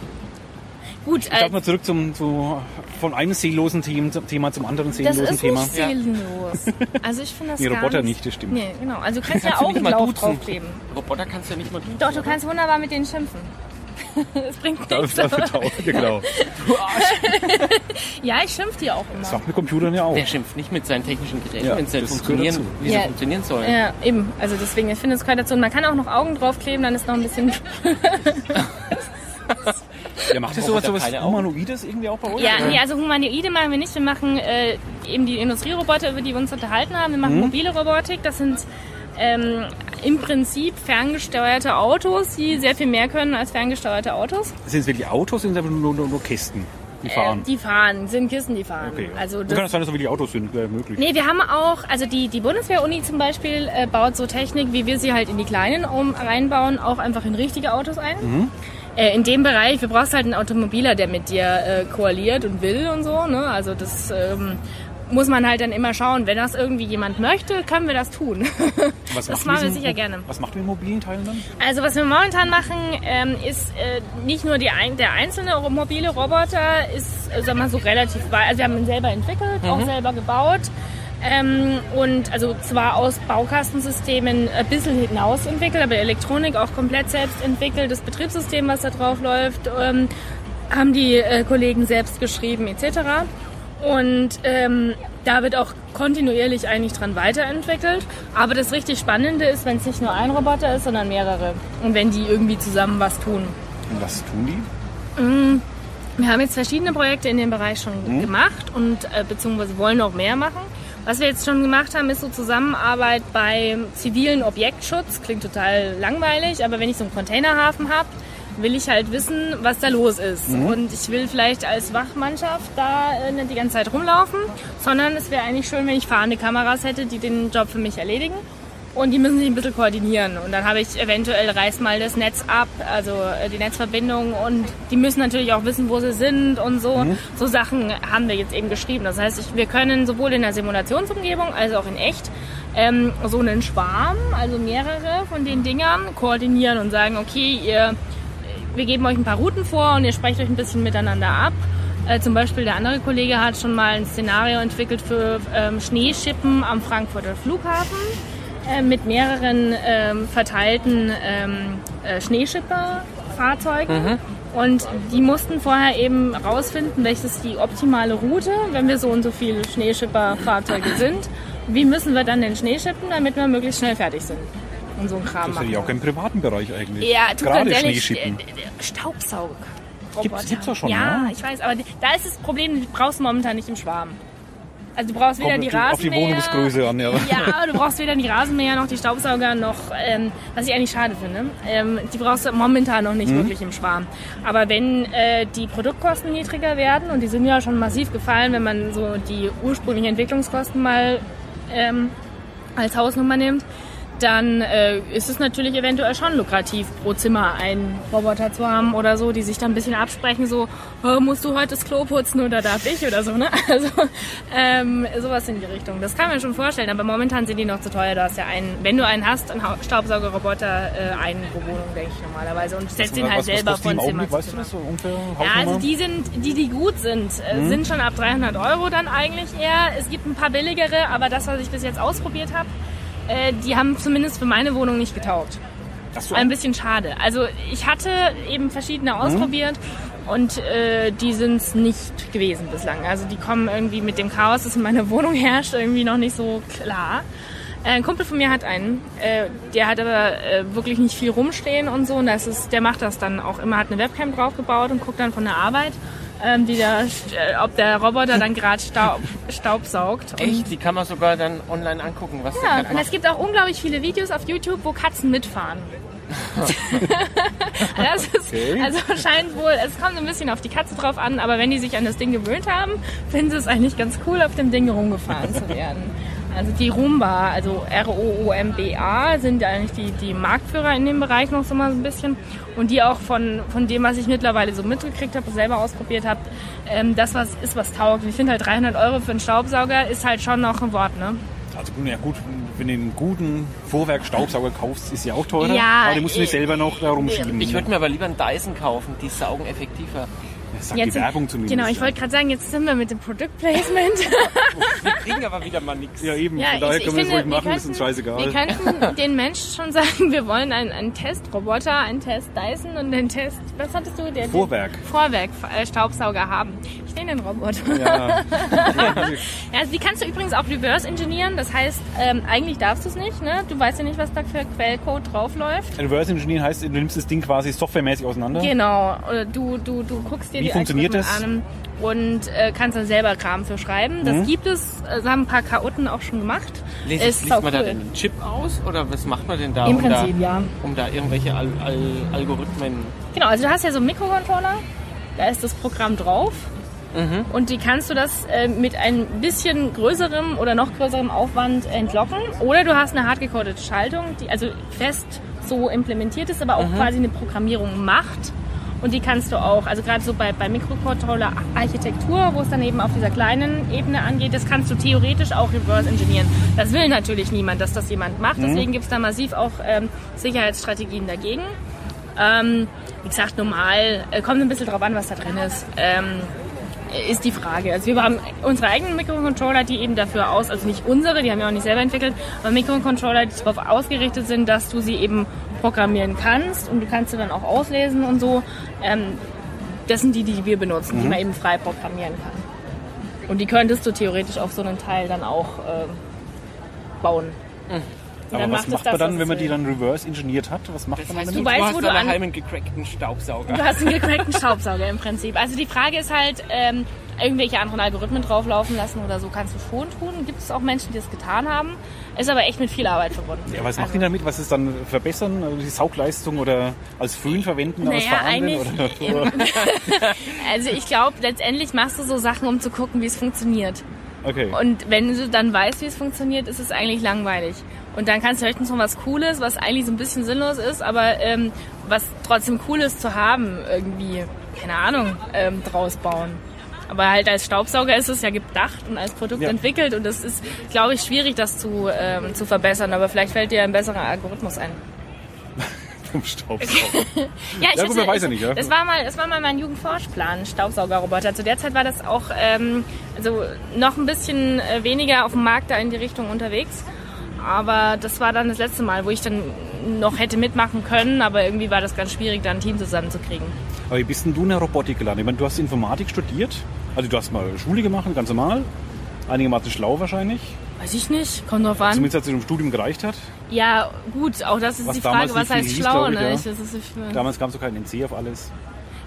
Gut, Ich äh, darf mal zurück zum, zu, von einem seelosen Thema, zum anderen das seelosen ist Thema. nicht seelenlos. Also ich finde das Nee, Roboter nicht. das stimmt. Nee, genau. Also du kannst ja Kannst du auch nicht einen mal Lauf draufkleben. Roboter kannst du ja nicht mal duzen. Doch, du kannst wunderbar mit denen schimpfen. Es bringt nichts. dafür taugt. Ja, genau. Ja, ich schimpf dir auch Das immer. macht mit Computern ja auch. Der schimpft nicht mit seinen technischen Geräten, Ja, wenn sie das funktionieren, wie sie Ja. funktionieren sollen. Ja, eben. Also deswegen, ich finde, es gehört dazu. Und man kann auch noch Augen draufkleben, dann ist noch ein bisschen... Ja, macht ihr sowas, sowas. Humanoides irgendwie auch bei euch? Ja, oder? nee, also Humanoide machen wir nicht. Wir machen äh, eben die Industrieroboter, über die wir uns unterhalten haben. Wir machen Mhm. mobile Robotik. Das sind ähm, im Prinzip ferngesteuerte Autos, die sehr viel mehr können als ferngesteuerte Autos. Sind es wirklich Autos, sind es einfach nur, nur, nur Kästen, die fahren? Äh, die fahren, sind Kisten, die fahren. okay. Also Dann kann das, es sein, dass es wirklich Autos sind, wäre möglich. Nee, wir haben auch, also die, die Bundeswehr-Uni zum Beispiel äh, baut so Technik, wie wir sie halt in die kleinen um, reinbauen, auch einfach in richtige Autos ein. Mhm. Äh, in dem Bereich, wir brauchst halt einen Automobiler, der mit dir äh, koaliert und will und so. Ne? Also das ähm, muss man halt dann immer schauen. Wenn das irgendwie jemand möchte, können wir das tun. Was das machen wir sicher gerne. Was macht ihr mit mobilen Teilen dann? Also was wir momentan machen, ähm, ist äh, nicht nur die ein, der einzelne mobile Roboter, ist, äh, sag mal so relativ weit. Also wir haben ihn selber entwickelt, auch selber gebaut. Ähm, und also zwar aus Baukastensystemen ein bisschen hinaus entwickelt, aber Elektronik auch komplett selbst entwickelt. Das Betriebssystem, was da drauf läuft, ähm, haben die äh, Kollegen selbst geschrieben etc. Und ähm, da wird auch kontinuierlich eigentlich dran weiterentwickelt. Aber das richtig Spannende ist, wenn es nicht nur ein Roboter ist, sondern mehrere. Und wenn die irgendwie zusammen was tun. Und was tun die? Wir haben jetzt verschiedene Projekte in dem Bereich schon gemacht und äh, beziehungsweise wollen noch mehr machen. Was wir jetzt schon gemacht haben, ist so Zusammenarbeit beim zivilen Objektschutz. Klingt total langweilig, aber wenn ich so einen Containerhafen habe, will ich halt wissen, was da los ist. Und ich will vielleicht als Wachmannschaft da äh, nicht die ganze Zeit rumlaufen, sondern es wäre eigentlich schön, wenn ich fahrende Kameras hätte, die den Job für mich erledigen. Und die müssen sich ein bisschen koordinieren. Und dann habe ich eventuell reiß mal das Netz ab, also äh, die Netzverbindung. Und die müssen natürlich auch wissen, wo sie sind und so. So Sachen haben wir jetzt eben geschrieben. Das heißt, ich, wir können sowohl in der Simulationsumgebung als auch in echt ähm, so einen Schwarm, also mehrere von den Dingern, koordinieren und sagen, okay, ihr, wir geben euch ein paar Routen vor und ihr sprecht euch ein bisschen miteinander ab. Äh, zum Beispiel der andere Kollege hat schon mal ein Szenario entwickelt für ähm, Schneeschippen am Frankfurter Flughafen äh, mit mehreren ähm, verteilten ähm, äh, Schneeschipper-Fahrzeugen. Und die mussten vorher eben rausfinden, welches die optimale Route, wenn wir so und so viele Schneeschipper-Fahrzeuge sind. Wie müssen wir dann den Schnee schippen, damit wir möglichst schnell fertig sind? Und so ein Kram Das machen. ja auch im privaten Bereich eigentlich. Ja, tut Gerade Schneeschippen. äh, äh, Staubsaug. Gibt's- gibt's doch schon, Ja, ne? ich weiß, aber die- da ist das Problem, du brauchst momentan nicht im Schwarm. Also du brauchst weder Kommt die die- auf die Rasenmäher... Wohnungsgröße an, ja. Ja, du brauchst weder die Rasenmäher noch die Staubsauger noch, ähm, was ich eigentlich schade finde, ähm, die brauchst du momentan noch Mhm. nicht wirklich im Schwarm. Aber wenn äh, die Produktkosten niedriger werden, und die sind ja schon massiv gefallen, wenn man so die ursprünglichen Entwicklungskosten mal ähm, als Hausnummer nimmt, dann äh, ist es natürlich eventuell schon lukrativ, pro Zimmer einen Roboter zu haben oder so, die sich dann ein bisschen absprechen, so, oh, musst du heute das Klo putzen oder darf ich oder so, ne? Also ähm, sowas in die Richtung. Das kann man schon vorstellen, aber momentan sind die noch zu teuer. Du hast ja einen, wenn du einen hast, einen Staubsaugerroboter, äh, einen pro Wohnung, denke ich normalerweise. Und setzt den halt was, was selber die von im Zimmer Augenblick, zu weißt du Zimmer. das so? Ja, also die sind, die, die gut sind, äh, sind schon ab 300 Euro dann eigentlich eher. Es gibt ein paar billigere, aber das, was ich bis jetzt ausprobiert habe, äh, die haben zumindest für meine Wohnung nicht getaugt. Ach so. Ein bisschen schade. Also ich hatte eben verschiedene ausprobiert und äh, die sind es nicht gewesen bislang. Also die kommen irgendwie mit dem Chaos, das in meiner Wohnung herrscht, irgendwie noch nicht so klar. Äh, Ein Kumpel von mir hat einen, äh, der hat aber äh, wirklich nicht viel rumstehen und so. Und das ist, der macht das dann auch immer, hat eine Webcam draufgebaut und guckt dann von der Arbeit, ähm, die da, äh, ob der Roboter dann gerade Staub, Staub saugt. Echt? Die kann man sogar dann online angucken, was ja, der und es gibt auch unglaublich viele Videos auf YouTube, wo Katzen mitfahren. das ist, Okay. Also scheint wohl, es kommt ein bisschen auf die Katze drauf an, aber wenn die sich an das Ding gewöhnt haben, finden sie es eigentlich ganz cool, auf dem Ding rumgefahren zu werden. Also die Roomba, also R-O-O-M-B-A, sind eigentlich die, die Marktführer in dem Bereich noch so mal so ein bisschen. Und die auch von, von dem, was ich mittlerweile so mitgekriegt habe, selber ausprobiert habe, ähm, das was ist, was taugt. Und Ich finde halt 300 Euro für einen Staubsauger ist halt schon noch ein Wort, ne? Also ja gut, wenn du einen guten Vorwerk-Staubsauger kaufst, ist ja auch teurer. Ja, aber den musst du nicht äh, selber noch da rumschieben. Ich würde mir aber lieber einen Dyson kaufen, die saugen effektiver. Das sagt die Werbung zumindest. Genau, ich wollte gerade sagen, jetzt sind wir mit dem Product Placement. Wir kriegen aber wieder mal nichts. Ja, eben, Ja, von daher ich, ich können wir das finde, ruhig wir machen, das ist uns scheißegal. Wir könnten den Menschen schon sagen, wir wollen einen, einen Testroboter, einen Test Dyson und einen Test, was hattest du? Der, Vorwerk. Vorwerk, äh, Staubsauger haben. Ich nehme den Roboter. Ja. Ja, die kannst du übrigens auch reverse engineeren. Das heißt, ähm, eigentlich darfst du es nicht. Ne? Du weißt ja nicht, was da für Quellcode draufläuft. Reverse Engineering heißt, du nimmst das Ding quasi softwaremäßig auseinander. Genau. Oder du, du, du guckst dir Wie die funktioniert an und äh, kannst dann selber Kram für schreiben. Das Mhm. gibt es. Das haben ein paar Chaoten auch schon gemacht. Lest, Ist liest man da saucool. den Chip aus oder was macht man denn da? Im um Prinzip, da, ja. Um da irgendwelche Al Al Algorithmen. Genau, also du hast ja so einen Mikrocontroller, da ist das Programm drauf. Mhm. Und die kannst du das äh, mit ein bisschen größerem oder noch größerem Aufwand entlocken. Oder du hast eine hardgecodete Schaltung, die also fest so implementiert ist, aber Mhm. auch quasi eine Programmierung macht. Und die kannst du auch, also gerade so bei, bei Mikrocontroller-Architektur, wo es dann eben auf dieser kleinen Ebene angeht, das kannst du theoretisch auch reverse engineeren. Das will natürlich niemand, dass das jemand macht. Deswegen gibt es da massiv auch ähm, Sicherheitsstrategien dagegen. Ähm, wie gesagt, normal, äh, kommt ein bisschen drauf an, was da drin ist. Ähm, ist die Frage. Also wir haben unsere eigenen Mikrocontroller, die eben dafür aus, also nicht unsere, die haben wir auch nicht selber entwickelt, aber Mikrocontroller, die darauf ausgerichtet sind, dass du sie eben programmieren kannst und du kannst sie dann auch auslesen und so. Ähm, das sind die, die wir benutzen, die man eben frei programmieren kann. Und die könntest du theoretisch auf so einen Teil dann auch ähm, bauen. Und Aber dann was macht das, man dann, was wenn man die dann reverse engineert hat? Was macht Das man heißt, dann du, Du damit? weißt, hast wo du einen gecrackten Staubsauger. Du hast einen gecrackten Staubsauger im Prinzip. Also die Frage ist halt, ähm, irgendwelche anderen Algorithmen drauflaufen lassen oder so kannst du schon tun. Gibt es auch Menschen, die das getan haben. Ist aber echt mit viel Arbeit verbunden. Ja, was also, macht die damit? Was ist dann verbessern? Also die Saugleistung oder als Föhn verwenden, als Naja, verhandeln? eigentlich. Oder? Also ich glaube, letztendlich machst du so Sachen, um zu gucken, wie es funktioniert. Okay. Und wenn du dann weißt, wie es funktioniert, ist es eigentlich langweilig. Und dann kannst du höchstens noch was Cooles, was eigentlich so ein bisschen sinnlos ist, aber ähm, was trotzdem cool ist zu haben, irgendwie, keine Ahnung, ähm, draus bauen. Aber halt als Staubsauger ist es ja gedacht und als Produkt Ja. entwickelt und es ist, glaube ich, schwierig, das zu, ähm, zu verbessern. Aber vielleicht fällt dir ein besserer Algorithmus ein. Vom Staubsauger. Ja, ich Ja, gut, man weiß ja nicht, ja. Das war mal, das war mal mein Jugendforschplan, Staubsaugerroboter. Zu der Zeit war das auch ähm, also noch ein bisschen äh, weniger auf dem Markt da in die Richtung unterwegs. Aber das war dann das letzte Mal, wo ich dann noch hätte mitmachen können, aber irgendwie war das ganz schwierig, da ein Team zusammenzukriegen. Aber wie bist denn du in der Robotik gelandet? Ich meine, du hast Informatik studiert. Also du hast mal Schule gemacht, ganz normal. Einigermaßen schlau wahrscheinlich. Weiß ich nicht, kommt drauf an. Zumindest als es im Studium gereicht hat. Ja, gut, auch das ist Was die Frage, was heißt hieß, schlau, ne? ja. Ich, das ist, ich, Damals gab es so keinen NC auf alles.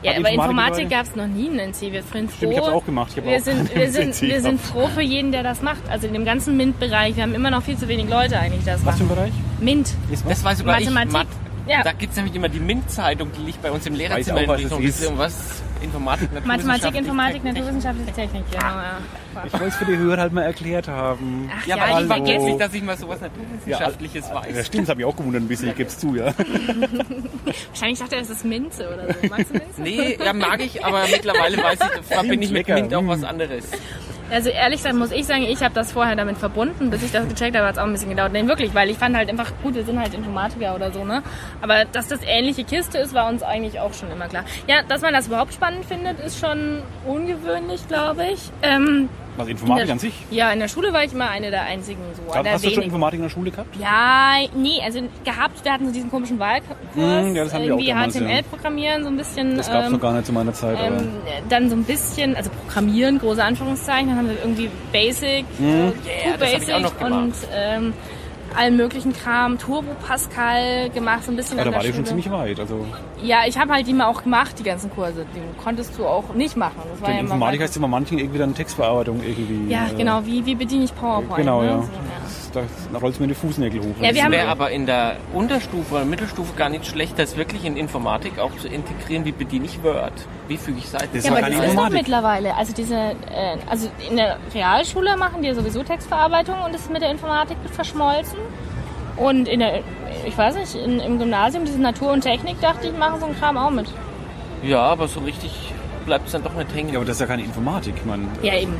ja, Hat aber Informatik gab es noch nie in NC. Wir sind froh. Stimmt, ich hab's auch gemacht. Ich hab wir, auch sind, wir, sind, NC wir sind froh für jeden, der das macht. Also in dem ganzen MINT-Bereich. Wir haben immer noch viel zu wenig Leute eigentlich, das Was für machen. ein Bereich? MINT. Ist was? Das weiß sogar Mathematik. ich. Ja. Da gibt es nämlich immer die MINT-Zeitung, die liegt bei uns im Lehrerzimmer auch, in was das ist. Was? Informatik, Mathematik, Informatik, naturwissenschaftliche Technik. Genau, ja. Ich wollte es für die Hörer halt mal erklärt haben. Ach Ja, ja, aber ich vergesse nicht, dass ich mal sowas Naturwissenschaftliches Ja, weiß. stimmt, das hat mich auch gewundert ein bisschen, ich gebe es zu, ja. Wahrscheinlich dachte er, es ist Minze oder so. Magst du Minze? Nee, ja, mag ich, aber mittlerweile weiß ich, verbinde ich mit lecker. Mint auch Mm. was anderes. Also ehrlich gesagt muss ich sagen, ich habe das vorher damit verbunden, bis ich das gecheckt habe, hat es auch ein bisschen gedauert. Nein, wirklich, weil ich fand halt einfach, gut, wir sind halt Informatiker oder so, ne? Aber dass das ähnliche Kiste ist, war uns eigentlich auch schon immer klar. Ja, dass man das überhaupt spannend findet, ist schon ungewöhnlich, glaube ich. Ähm, Was Informatik in an sich? Ja, in der Schule war ich immer eine der einzigen so. Hast der du schon. Informatik in der Schule gehabt? Ja, nee, also gehabt, wir hatten so diesen komischen Wahlkurs, Mm, ja, das hatten wir auch irgendwie damals, ja. HTML programmieren, so ein bisschen. Das gab es ähm, noch gar nicht zu meiner Zeit. aber ähm, dann so ein bisschen, also Programmieren, große Anführungszeichen, dann haben wir irgendwie Basic, Mhm. äh, Yeah, Q das hab ich auch Basic und ähm, allen möglichen Kram, Turbo Pascal gemacht, so ein bisschen ja, da war die schon ziemlich weit. Also Ja, ich habe halt die mal auch gemacht, die ganzen Kurse. Die konntest du auch nicht machen. Das war denn ja Informatik heißt immer manchen irgendwie dann Textbearbeitung irgendwie. Ja, äh, genau, wie, wie bediene ich PowerPoint. Genau, ne? ja. So, ja. Da, du mir die Fußnägel hoch. Ja, wir haben- Wäre aber in der Unterstufe oder Mittelstufe gar nicht schlecht, das wirklich in Informatik auch zu integrieren. Wie bediene ich Word? Wie füge ich Seiten? Das Ja, aber das ist doch mittlerweile. Also diese, äh, also in der Realschule machen die ja sowieso Textverarbeitung und das ist mit der Informatik verschmolzen. Und in der, ich weiß nicht, in, im Gymnasium, diese Natur und Technik, dachte ich, machen so einen Kram auch mit. Ja, aber so richtig bleibt es dann doch nicht hängen. Ja, aber das ist ja keine Informatik. Meine, Ja, eben.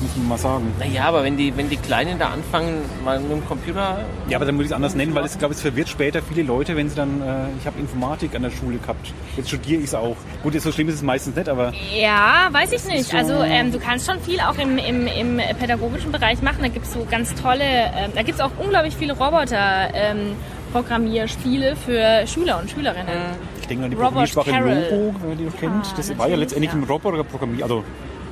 Muss man mal sagen. Naja, aber wenn die, wenn die Kleinen da anfangen, mal mit dem Computer. Ja, aber dann würde ich es anders nennen, weil es, glaube ich, verwirrt später viele Leute, wenn sie dann, äh, ich habe Informatik an der Schule gehabt. Jetzt studiere ich es auch. Gut, jetzt so schlimm ist es meistens nicht, aber Ja, weiß ich nicht. so- Also ähm, du kannst schon viel auch im, im, im pädagogischen Bereich machen. Da gibt es so ganz tolle, ähm, da gibt es auch unglaublich viele Roboter. Ähm, Programmierspiele für Schüler und Schülerinnen. ich denke an die Programmiersprache. Logo, wenn ihr die noch kennt. Ah, das war ja letztendlich ja. ein Roboter programmiert, also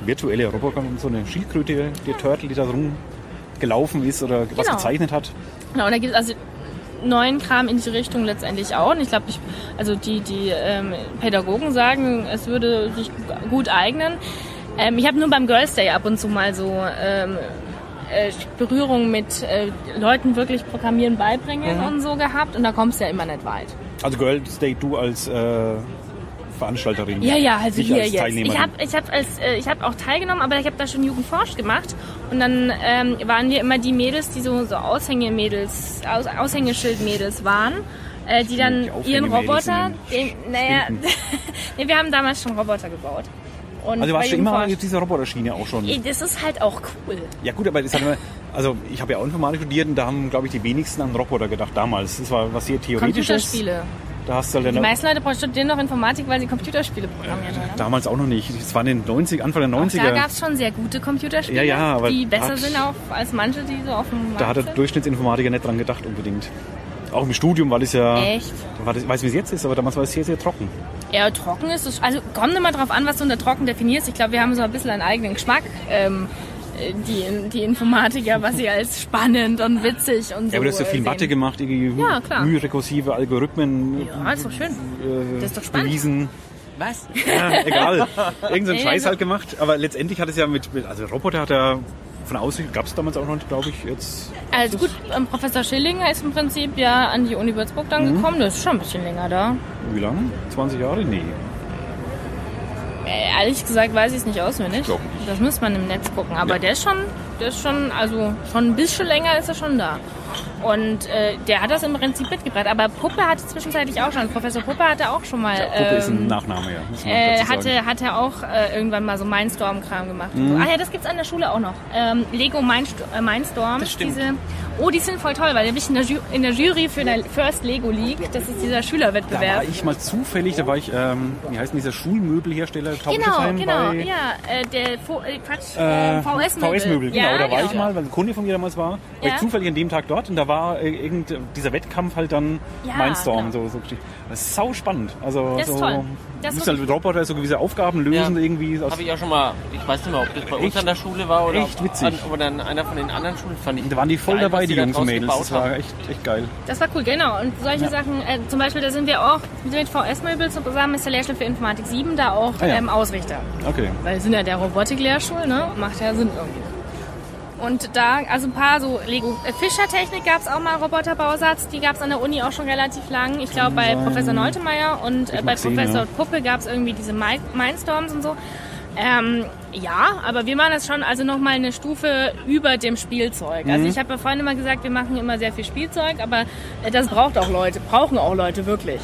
virtuelle Roboter, so eine Schildkröte, der Turtle, die da rumgelaufen ist oder was Genau. gezeichnet hat. Genau, und da gibt es also neuen Kram in die Richtung letztendlich auch. Und ich glaube, also die, die ähm, Pädagogen sagen, es würde sich gut eignen. Ähm, ich habe nur beim Girls Day ab und zu mal so ähm, äh, Berührung mit äh, Leuten wirklich Programmieren beibringen und so gehabt. Und da kommst du ja immer nicht weit. Also Girls Day, du als äh, Veranstalterin. Ja, ja, also hier als jetzt. Ich habe ich hab als, äh, ich hab auch teilgenommen, aber ich habe da schon Jugendforscht gemacht. Und dann ähm, waren wir immer die Mädels, die so, so Aushängemädels, Aus, Aushängeschildmädels waren, äh, die dann Die ihren Roboter, den naja, nee, wir haben damals schon Roboter gebaut. Und Also warst du immer auf dieser Roboterschiene auch schon? Das ist halt auch cool. Ja gut, aber das hat immer, also ich habe ja auch Informatik studiert und da haben, glaube ich, die wenigsten an Roboter gedacht damals. Das war was sehr theoretisches. Computerspiele. Da hast du halt Die meisten Leute studieren noch Informatik, weil sie Computerspiele programmieren. Oder? damals auch noch nicht. Das war in den 90, Anfang der Auch 90er. da gab es schon sehr gute Computerspiele, Ja, ja, aber die besser hat- sind auch als manche, die so auf dem Markt da hat der. Durchschnittsinformatiker nicht dran gedacht unbedingt. Auch im Studium war das ja, Echt? war das, ich weiß wie es jetzt ist, aber damals war es sehr, sehr trocken. Ja, trocken ist es. Also kommt immer drauf an, was du unter trocken definierst. Ich glaube, wir haben so ein bisschen einen eigenen Geschmack. Ähm, äh, die, die Informatiker, was sie als spannend und witzig und so. Ja, aber du hast ja viel äh, Mathe sehen. gemacht, irgendwie Ja, klar. mührekursive Algorithmen Ja, ist doch schön. äh, Das ist doch spannend. bewiesen. Was? Ja, egal. Irgend so einen Scheiß also- halt gemacht. Aber letztendlich hat es ja mit, mit also Roboter hat er von außen, gab es damals auch noch, glaube ich, jetzt. Also gut, ähm, Professor Schillinger ist im Prinzip ja an die Uni Würzburg dann Mhm. gekommen. Das ist schon ein bisschen länger da. Wie lange? 20 Jahre? Nee. Äh, ehrlich gesagt weiß ich es nicht auswendig. glaub nicht. Das muss man im Netz gucken. Aber der ist schon, der ist schon, also schon ein bisschen länger ist er schon da. Und äh, der hat das im Prinzip mitgebracht. Aber Puppe hatte zwischenzeitlich auch schon. Professor Puppe hatte auch schon mal. Ja, Puppe ist ein ähm, Nachname, ja. Äh, hatte, hat er auch äh, irgendwann mal so Mindstorm-Kram gemacht. Mhm. So. Ah ja, das gibt's an der Schule auch noch. Ähm, Lego äh, Mindstorm. Das stimmt. Diese, oh, die sind voll toll, weil da bin ich in der, Ju in der Jury für der First Lego League. Das ist dieser Da war Schülerwettbewerb. ich mal zufällig, da war ich, ähm, wie heißt denn dieser Schulmöbelhersteller? Genau, genau, bei, ja, äh, der Vo äh, Quatsch, Äh, äh, VS-Möbel. VS-Möbel, genau. Ja, da war genau. ich mal, weil ein Kunde von mir damals war, war Ja. ich zufällig an dem Tag dort und da war äh, irgend, dieser Wettkampf halt dann Ja, Mindstorm. genau. So, so. Das ist sau spannend. Also, Das ist so, toll. Das musst halt mit Roboter so gewisse Aufgaben lösen Ja. irgendwie. Aus, Habe ich auch schon mal, ich weiß nicht mehr, ob das bei uns Echt? an der Schule war oder Echt witzig. An, oder an einer von den anderen Schulen fand ich. da waren die voll geil, dabei, was die da Jungs und draus Mädels. gebaut Das war echt, echt geil. Das war cool, genau. Und solche Sachen, äh, zum Beispiel, da sind wir auch mit VS-Möbel zusammen, ist der Lehrstuhl für Informatik 7 da auch Ah ja. ähm, Ausrichter. Okay. Weil wir sind ja der Robotik-Lehrstuhl, ne? Macht ja Sinn irgendwie. Und da, also ein paar so Lego äh, Fischer-Technik gab es auch mal, Roboterbausatz, die gab es an der Uni auch schon relativ lang. Ich glaube bei sein. Professor Neutemeyer und äh, bei mag sehen, Professor ja. Puppe gab es irgendwie diese Mi- Mindstorms und so. Ähm, ja, aber wir machen das schon also nochmal eine Stufe über dem Spielzeug. Mhm. Also ich habe ja vorhin immer gesagt, wir machen immer sehr viel Spielzeug, aber äh, das braucht auch Leute, brauchen auch Leute wirklich.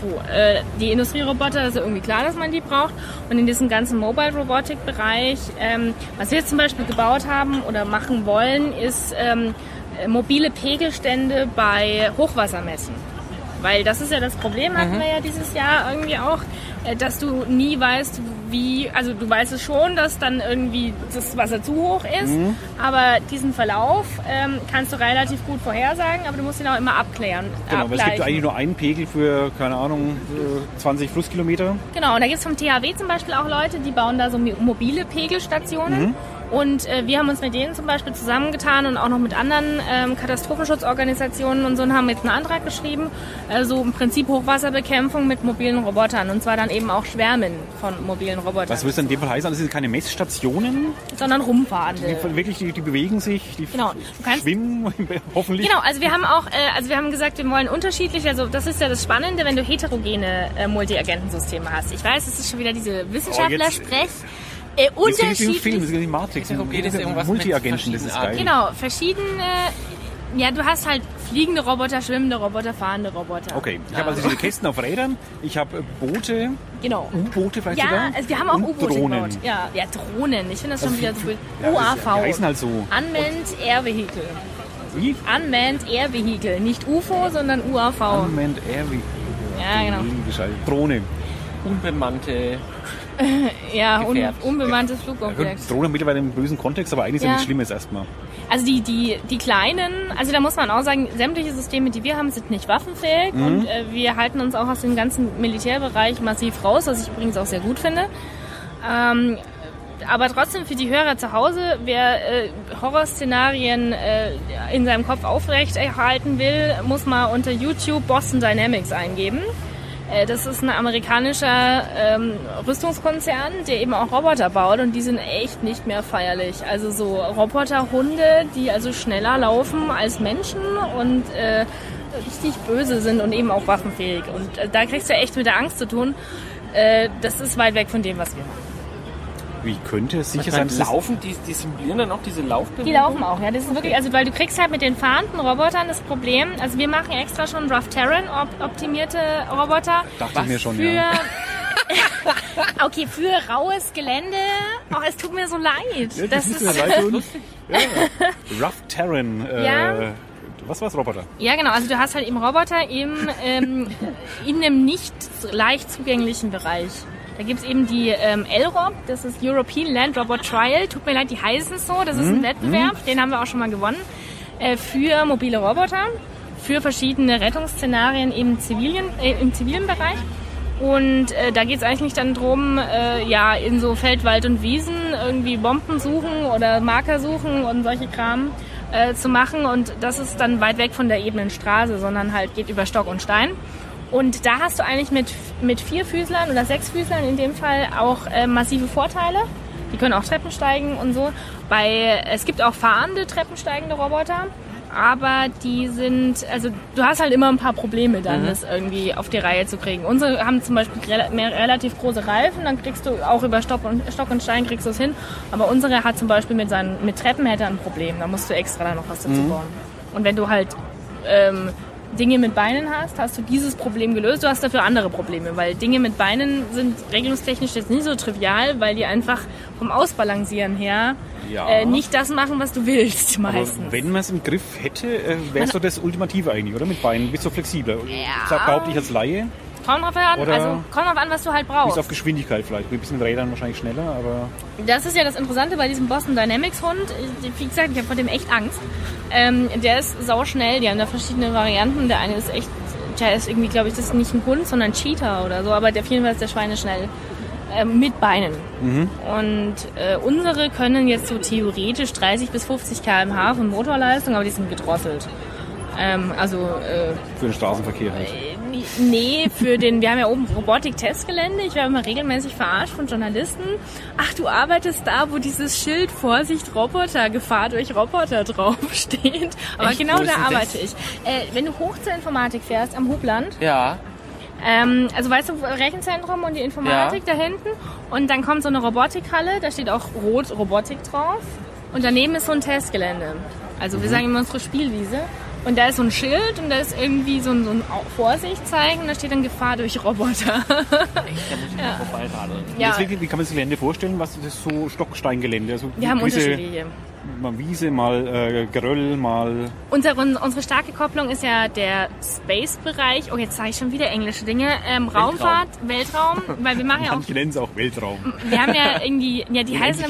So, äh, die Industrieroboter ist ja irgendwie klar, dass man die braucht. Und in diesem ganzen Mobile-Robotik-Bereich, ähm, was wir jetzt zum Beispiel gebaut haben oder machen wollen, ist ähm, äh, mobile Pegelstände bei Hochwassermessen. Weil das ist ja das Problem, hatten wir ja dieses Jahr irgendwie auch, dass du nie weißt, wie, also du weißt es schon, dass dann irgendwie das Wasser zu hoch ist, aber diesen Verlauf ähm, kannst du relativ gut vorhersagen, aber du musst ihn auch immer abklären. Genau, weil es gibt eigentlich nur einen Pegel für, keine Ahnung, äh, 20 Flusskilometer. Genau, und da gibt es vom THW zum Beispiel auch Leute, die bauen da so mobile Pegelstationen. Und äh, wir haben uns mit denen zum Beispiel zusammengetan und auch noch mit anderen ähm, Katastrophenschutzorganisationen und so und haben jetzt einen Antrag geschrieben, also im Prinzip Hochwasserbekämpfung mit mobilen Robotern und zwar dann eben auch Schwärmen von mobilen Robotern, Was würde es in dem Fall heißen? Das sind keine Messstationen, sondern rumfahrende. die wirklich, die, die bewegen sich, die Genau, schwimmen, hoffentlich. Genau, also wir haben auch, äh, also wir haben gesagt, wir wollen unterschiedlich, also das ist ja das Spannende, wenn du heterogene äh, Multiagentensysteme hast. Ich weiß, es ist schon wieder diese Wissenschaftler-Sprech. Äh, Das unterschiedlich. Film, das ist die Matrix. Heterogen ist irgendwas Multiagenten, das ist geil. Genau, verschiedene Ja, du hast halt fliegende Roboter, schwimmende Roboter, fahrende Roboter. Okay, ich habe also diese Kästen auf Rädern, ich habe äh, Boote, Genau. U-Boote vielleicht Ja, sogar. also wir haben auch U-Boote Drohnen. gebaut. Ja, ja, Drohnen. Ich finde das schon wieder so gut. Ja, das- UAV. Die heißen halt so. Unmanned Air Vehicle. Wie? Unmanned Air Vehicle. Nicht UFO, sondern UAV. Unmanned Air Vehicle. Ja, genau. Geschaltet. Drohne. Unbemannte. Ja, un unbemanntes Ja, Flugobjekt. Drohne mittlerweile im bösen Kontext, aber eigentlich ist ja Ja. nichts Schlimmes erstmal. Also die, die, die kleinen, also da muss man auch sagen, sämtliche Systeme, die wir haben, sind nicht waffenfähig Mhm. und äh, wir halten uns auch aus dem ganzen Militärbereich massiv raus, was ich übrigens auch sehr gut finde. Ähm, aber trotzdem für die Hörer zu Hause, wer äh, Horrorszenarien äh, in seinem Kopf aufrechterhalten will, muss mal unter YouTube Boston Dynamics eingeben. Äh, Das ist ein amerikanischer ähm, Rüstungskonzern, der eben auch Roboter baut und die sind echt nicht mehr feierlich. Also so Roboterhunde, die also schneller laufen als Menschen und äh, richtig böse sind und eben auch waffenfähig. Und äh, da kriegst du echt mit der Angst zu tun. Äh, das ist weit weg von dem, was wir machen. Wie könnte es sicher Ich sein, es laufen, die, die simulieren dann auch diese Laufbewegung? Die laufen auch, ja. Das ist wirklich, also weil du kriegst halt mit den fahrenden Robotern das Problem. Also wir machen extra schon Rough Terrain op optimierte Roboter. Dachte ich mir schon, für ja. okay, für raues Gelände. Oh, es tut mir so leid. Ja, das ist leid. Ja. Rough Terran. Äh, Ja. Was war's, Roboter? ja genau. Also du hast halt eben Roboter im, ähm, in einem nicht leicht zugänglichen Bereich. Da gibt's eben die ähm, LROB, das ist European Land Robot Trial. Tut mir leid, die heißen so. Das ist ein Wettbewerb, den haben wir auch schon mal gewonnen. Äh, für mobile Roboter, für verschiedene Rettungsszenarien im, zivilen, äh, im zivilen Bereich. Und äh, da geht's eigentlich dann drum, äh, ja, in so Feld, Wald und Wiesen irgendwie Bomben suchen oder Marker suchen und solche Kram äh, zu machen. Und das ist dann weit weg von der ebenen Straße, sondern halt geht über Stock und Stein. Und da hast du eigentlich mit, mit vier Füßlern oder sechs Füßlern in dem Fall auch äh, massive Vorteile. Die können auch Treppen steigen und so. Bei, es gibt auch fahrende treppensteigende Roboter, aber die sind, also du hast halt immer ein paar Probleme dann, das irgendwie auf die Reihe zu kriegen. Unsere haben zum Beispiel mehr, relativ große Reifen, dann kriegst du auch über Stock und, Stock und Stein kriegst du es hin. Aber unsere hat zum Beispiel mit, seinen, mit Treppen hätte ein Problem, da musst du extra da noch was dazu bauen. Und wenn du halt ähm, Dinge mit Beinen hast, hast du dieses Problem gelöst. Du hast dafür andere Probleme, weil Dinge mit Beinen sind regelungstechnisch jetzt nicht so trivial, weil die einfach vom Ausbalancieren her Ja. äh, nicht das machen, was du willst Aber meistens. wenn man es im Griff hätte, äh, wäre doch das Ultimative eigentlich, oder? Mit Beinen. Bist du flexibler? Ja. Behaupte ich als Laie. Kommt drauf an, Oder- also kommt drauf an, was du halt Bis brauchst. auf Geschwindigkeit vielleicht. Ein bisschen Rädern wahrscheinlich schneller, aber Das ist ja das Interessante bei diesem Boston Dynamics Hund. Wie gesagt, ich habe vor dem echt Angst. Ähm, der ist sauschnell, die haben da verschiedene Varianten. Der eine ist echt, der ist irgendwie, glaube ich, das ist nicht ein Hund, sondern ein Cheetah oder so, aber der, auf jeden Fall ist der Schweine schnell. Ähm, mit Beinen. Und äh, unsere können jetzt so theoretisch 30 bis 50 km/h von Motorleistung, aber die sind gedrosselt. Ähm, also äh, für den Straßenverkehr halt. Nee, für den, wir haben ja oben Robotik-Testgelände. Ich werde immer regelmäßig verarscht von Journalisten. Ach, du arbeitest da, wo dieses Schild Vorsicht Roboter, Gefahr durch Roboter draufsteht. Aber Echt? genau da denn das? arbeite ich. Äh, wenn du hoch zur Informatik fährst, am Hubland, Ja. ähm, also weißt du, Rechenzentrum und die Informatik da hinten. Und dann kommt so eine Robotikhalle, da steht auch Rot Robotik drauf. Und daneben ist so ein Testgelände. Also wir sagen immer unsere Spielwiese. Und da ist so ein Schild und da ist irgendwie so ein, so ein Vorsichtzeichen und da steht dann Gefahr durch Roboter. Da muss ich mal vorbeiradeln. ja, Jetzt wirklich, wie kann man das Gelände vorstellen? Was ist das so Stocksteingelände? Also wir haben gewisse- unterschiedliche. Mal Wiese, mal äh, Geröll, mal Unsere, unsere starke Kopplung ist ja der Space-Bereich. Oh, jetzt sage ich schon wieder englische Dinge. Ähm, Raumfahrt, Weltraum, weil wir machen ja auch manche nennen es auch Weltraum. Wir haben ja irgendwie, ja, die heißen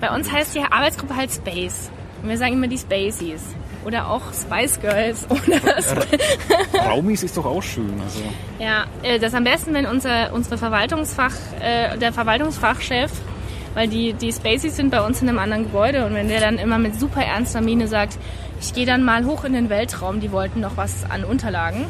bei uns heißt die Arbeitsgruppe halt Space. Und wir sagen immer die Spaceys. Oder auch Spice Girls. Oder Raumis ist doch auch schön. Also. ja, äh, das am besten, wenn unser, unsere Verwaltungsfach, äh, der Verwaltungsfachchef, weil die, die Spaceys sind bei uns in einem anderen Gebäude und wenn der dann immer mit super ernster Miene sagt, ich gehe dann mal hoch in den Weltraum, die wollten noch was an Unterlagen.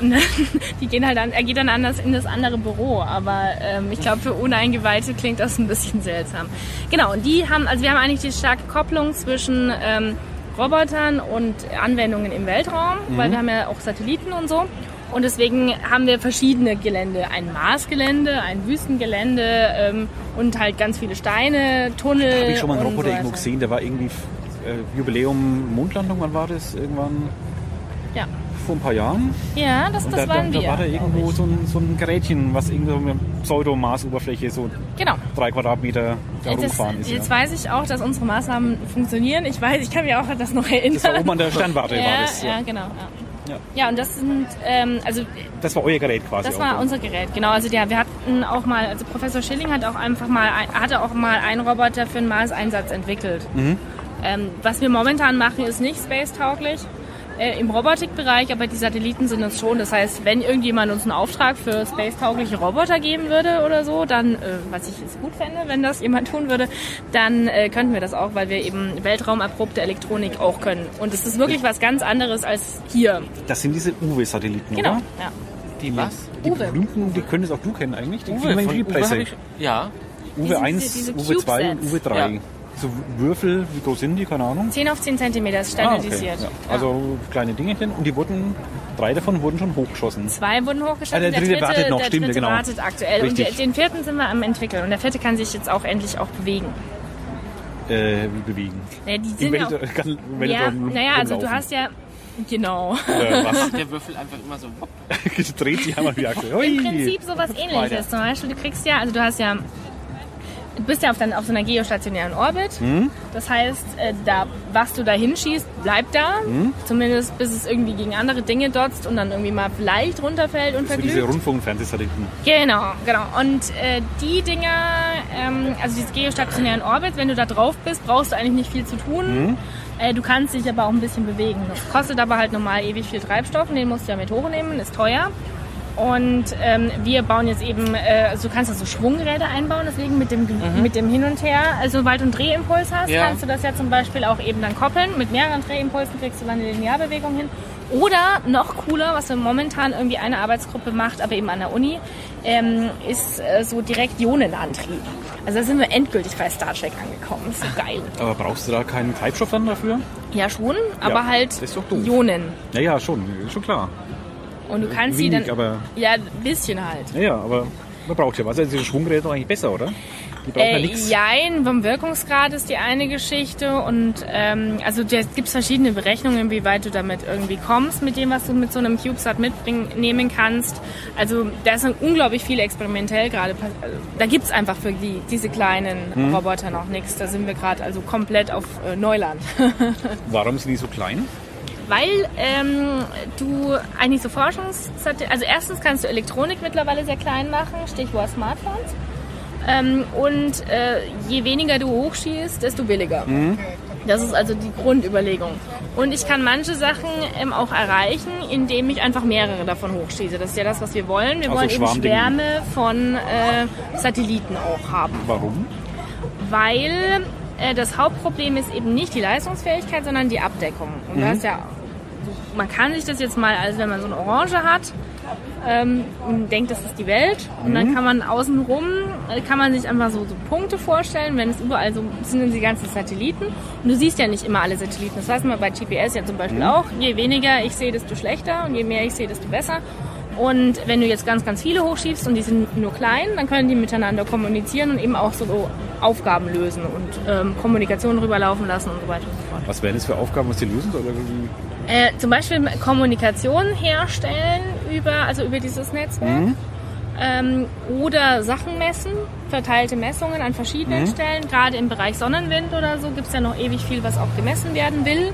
Und dann, die gehen halt an, er geht dann anders in das andere Büro, aber ähm, ich glaube für Uneingeweihte klingt das ein bisschen seltsam. Genau, und die haben, also wir haben eigentlich die starke Kopplung zwischen ähm, Robotern und Anwendungen im Weltraum, weil wir haben ja auch Satelliten und so. Und deswegen haben wir verschiedene Gelände. Ein Marsgelände, ein Wüstengelände ähm, und halt ganz viele Steine, Tunnel. Habe ich schon mal einen Roboter so irgendwo gesehen, der war irgendwie äh, Jubiläum Mondlandung, wann war das? Irgendwann Ja. Vor ein paar Jahren. Ja, das, das da, da, waren wir. da war da irgendwo so ein, so ein Gerätchen, was irgendwo mit Pseudo-Maßoberfläche so Genau. drei Quadratmeter da Das, rumgefahren ist. jetzt Ja. weiß ich auch, dass unsere Maßnahmen funktionieren. Ich weiß, ich kann mir auch an das noch erinnern. Das war oben an der Sternwarte, ja, war das. ja, Ja. genau. Ja. Ja. ja, und das sind, ähm, also Das war euer Gerät quasi. das auch war dann. unser Gerät, genau. Also der, wir hatten auch mal, also Professor Schilling hat auch einfach mal, hatte auch mal einen Roboter für einen Mars-Einsatz entwickelt. Mhm. Ähm, was wir momentan machen, ist nicht space-tauglich äh, im Robotikbereich, aber die Satelliten sind es schon. Das heißt, wenn irgendjemand uns einen Auftrag für space-taugliche Roboter geben würde oder so, dann, äh, was ich jetzt gut fände, wenn das jemand tun würde, dann äh, könnten wir das auch, weil wir eben weltraumerprobte Elektronik auch können. Und es ist wirklich was ganz anderes als hier. Das sind diese Uwe-Satelliten, Genau, oder? ja. Die was? Die Uwe. berühmten, die können es auch du kennen eigentlich. Die Uwe, von Uwe ich, ja, Uwe Diese- 1, diese- diese Uwe 2 und. Uwe 3. Ja. So Würfel, wie groß sind die? Keine Ahnung. 10 auf 10 Zentimeter ist Ah, okay. standardisiert. Ja. Ja. Also kleine Dingerchen und die wurden, drei davon wurden schon hochgeschossen. Zwei wurden hochgeschossen. Ah, der dritte wartet noch, der stimmt, dritte genau. wartet aktuell. Richtig. Und der, den vierten sind wir am entwickeln. Und der vierte kann sich jetzt auch endlich auch bewegen. Äh, bewegen. Ja, die sind ja, Welt, auch, kann, ja, naja, also du hast ja, genau. Äh, was? der Würfel einfach immer so. Dreht sich einmal wie Achse. Im. Prinzip sowas ähnliches. Zum Beispiel, du kriegst ja, also du hast ja, du bist ja auf, dann, auf so einer geostationären Orbit. Hm? Das heißt, äh, da, was du da hinschießt, bleibt da. Hm? Zumindest bis es irgendwie gegen andere Dinge dotzt und dann irgendwie mal vielleicht runterfällt und verglüht. diese Rundfunk- und Fernsehsatelliten. Genau, genau. Und äh, die Dinger, ähm, also diese geostationären Orbit, wenn du da drauf bist, brauchst du eigentlich nicht viel zu tun. Äh, du kannst dich aber auch ein bisschen bewegen. Das kostet aber halt normal ewig viel Treibstoff und den musst du ja mit hochnehmen, ist teuer. Und ähm, wir bauen jetzt eben, äh, also du kannst da so Schwungräder einbauen, deswegen mit dem, mit dem Hin und Her, also sobald du einen Drehimpuls hast, Ja. kannst du das ja zum Beispiel auch eben dann koppeln. Mit mehreren Drehimpulsen kriegst du dann eine Linearbewegung hin. Oder noch cooler, was wir momentan irgendwie eine Arbeitsgruppe macht, aber eben an der Uni, ähm, ist äh, so direkt Ionenantrieb. Also da sind wir endgültig bei Star Trek angekommen. Ist so geil. Aber brauchst du da keinen Treibstoff dann dafür? Ja schon, aber halt das ist doch doof. Ionen. Naja, schon, ist schon klar. Und du kannst Wenig, sie dann... aber- Ja, ein bisschen halt. Naja, aber man braucht ja was. Also diese Schwungräder sind eigentlich besser, oder? Die brauchen ja Äh, nichts. jein, vom Wirkungsgrad ist die eine Geschichte und ähm, also da gibt es verschiedene Berechnungen, wie weit du damit irgendwie kommst mit dem, was du mit so einem CubeSat mitnehmen kannst. Also da ist dann unglaublich viel experimentell gerade. Also, da gibt es einfach für die, diese kleinen Mhm. Roboter noch nichts. Da sind wir gerade also komplett auf äh, Neuland. Warum sind die so klein? Weil ähm, du eigentlich so Forschungssatelliten, also erstens kannst du Elektronik mittlerweile sehr klein machen, Stichwort Smartphones. Ähm, und äh, je weniger du hochschießt, desto billiger. Das ist also die Grundüberlegung. Und ich kann manche Sachen ähm, auch erreichen, indem ich einfach mehrere davon hochschieße. Das ist ja das, was wir wollen. Wir Also wollen eben. Schwärme von äh, Satelliten auch haben Warum? weil äh, das Hauptproblem ist eben nicht die Leistungsfähigkeit, sondern die Abdeckung. Und das ist ja, man kann sich das jetzt mal, als wenn man so eine Orange hat, ähm, und denkt, das ist die Welt. Und dann kann man außenrum, äh, kann man sich einfach so, so Punkte vorstellen, wenn es überall so sind die ganzen Satelliten. Und du siehst ja nicht immer alle Satelliten. Das weiß man bei GPS ja zum Beispiel auch. Je weniger ich sehe, desto schlechter. Und je mehr ich sehe, desto besser. Und wenn du jetzt ganz, ganz viele hochschiebst und die sind nur klein, dann können die miteinander kommunizieren und eben auch so Aufgaben lösen und ähm, Kommunikation rüberlaufen lassen und so weiter und so fort. Was wären das für Aufgaben, was die lösen? Wie? Äh, zum Beispiel Kommunikation herstellen über, also über dieses Netzwerk. Ähm, oder Sachen messen, verteilte Messungen an verschiedenen Stellen. Gerade im Bereich Sonnenwind oder so gibt es ja noch ewig viel, was auch gemessen werden will.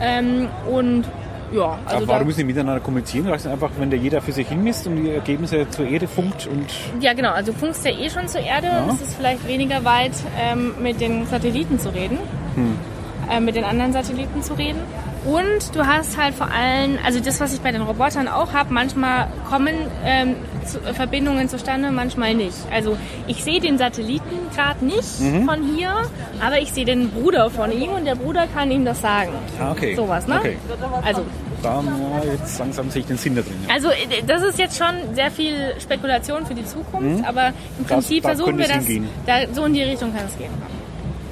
Ähm, und ja, also Aber warum müssen die miteinander kommunizieren? Reicht es einfach, wenn der jeder für sich hinmisst und die Ergebnisse zur Erde funkt und ja genau, also du funkst ja eh schon zur Erde und es ist vielleicht weniger weit ähm, mit den Satelliten zu reden, äh, mit den anderen Satelliten zu reden. Und du hast halt vor allem, also das, was ich bei den Robotern auch habe, manchmal kommen ähm, zu, äh, Verbindungen zustande, manchmal nicht. Also ich sehe den Satelliten gerade nicht von hier, aber ich sehe den Bruder von ihm und der Bruder kann ihm das sagen. Ah, okay. Sowas, ne? Okay. Also da jetzt langsam sehe ich den Sinn da drin. Ja. also äh, das ist jetzt schon sehr viel Spekulation für die Zukunft, aber im Prinzip da versuchen wir das, da, so in die Richtung kann es gehen.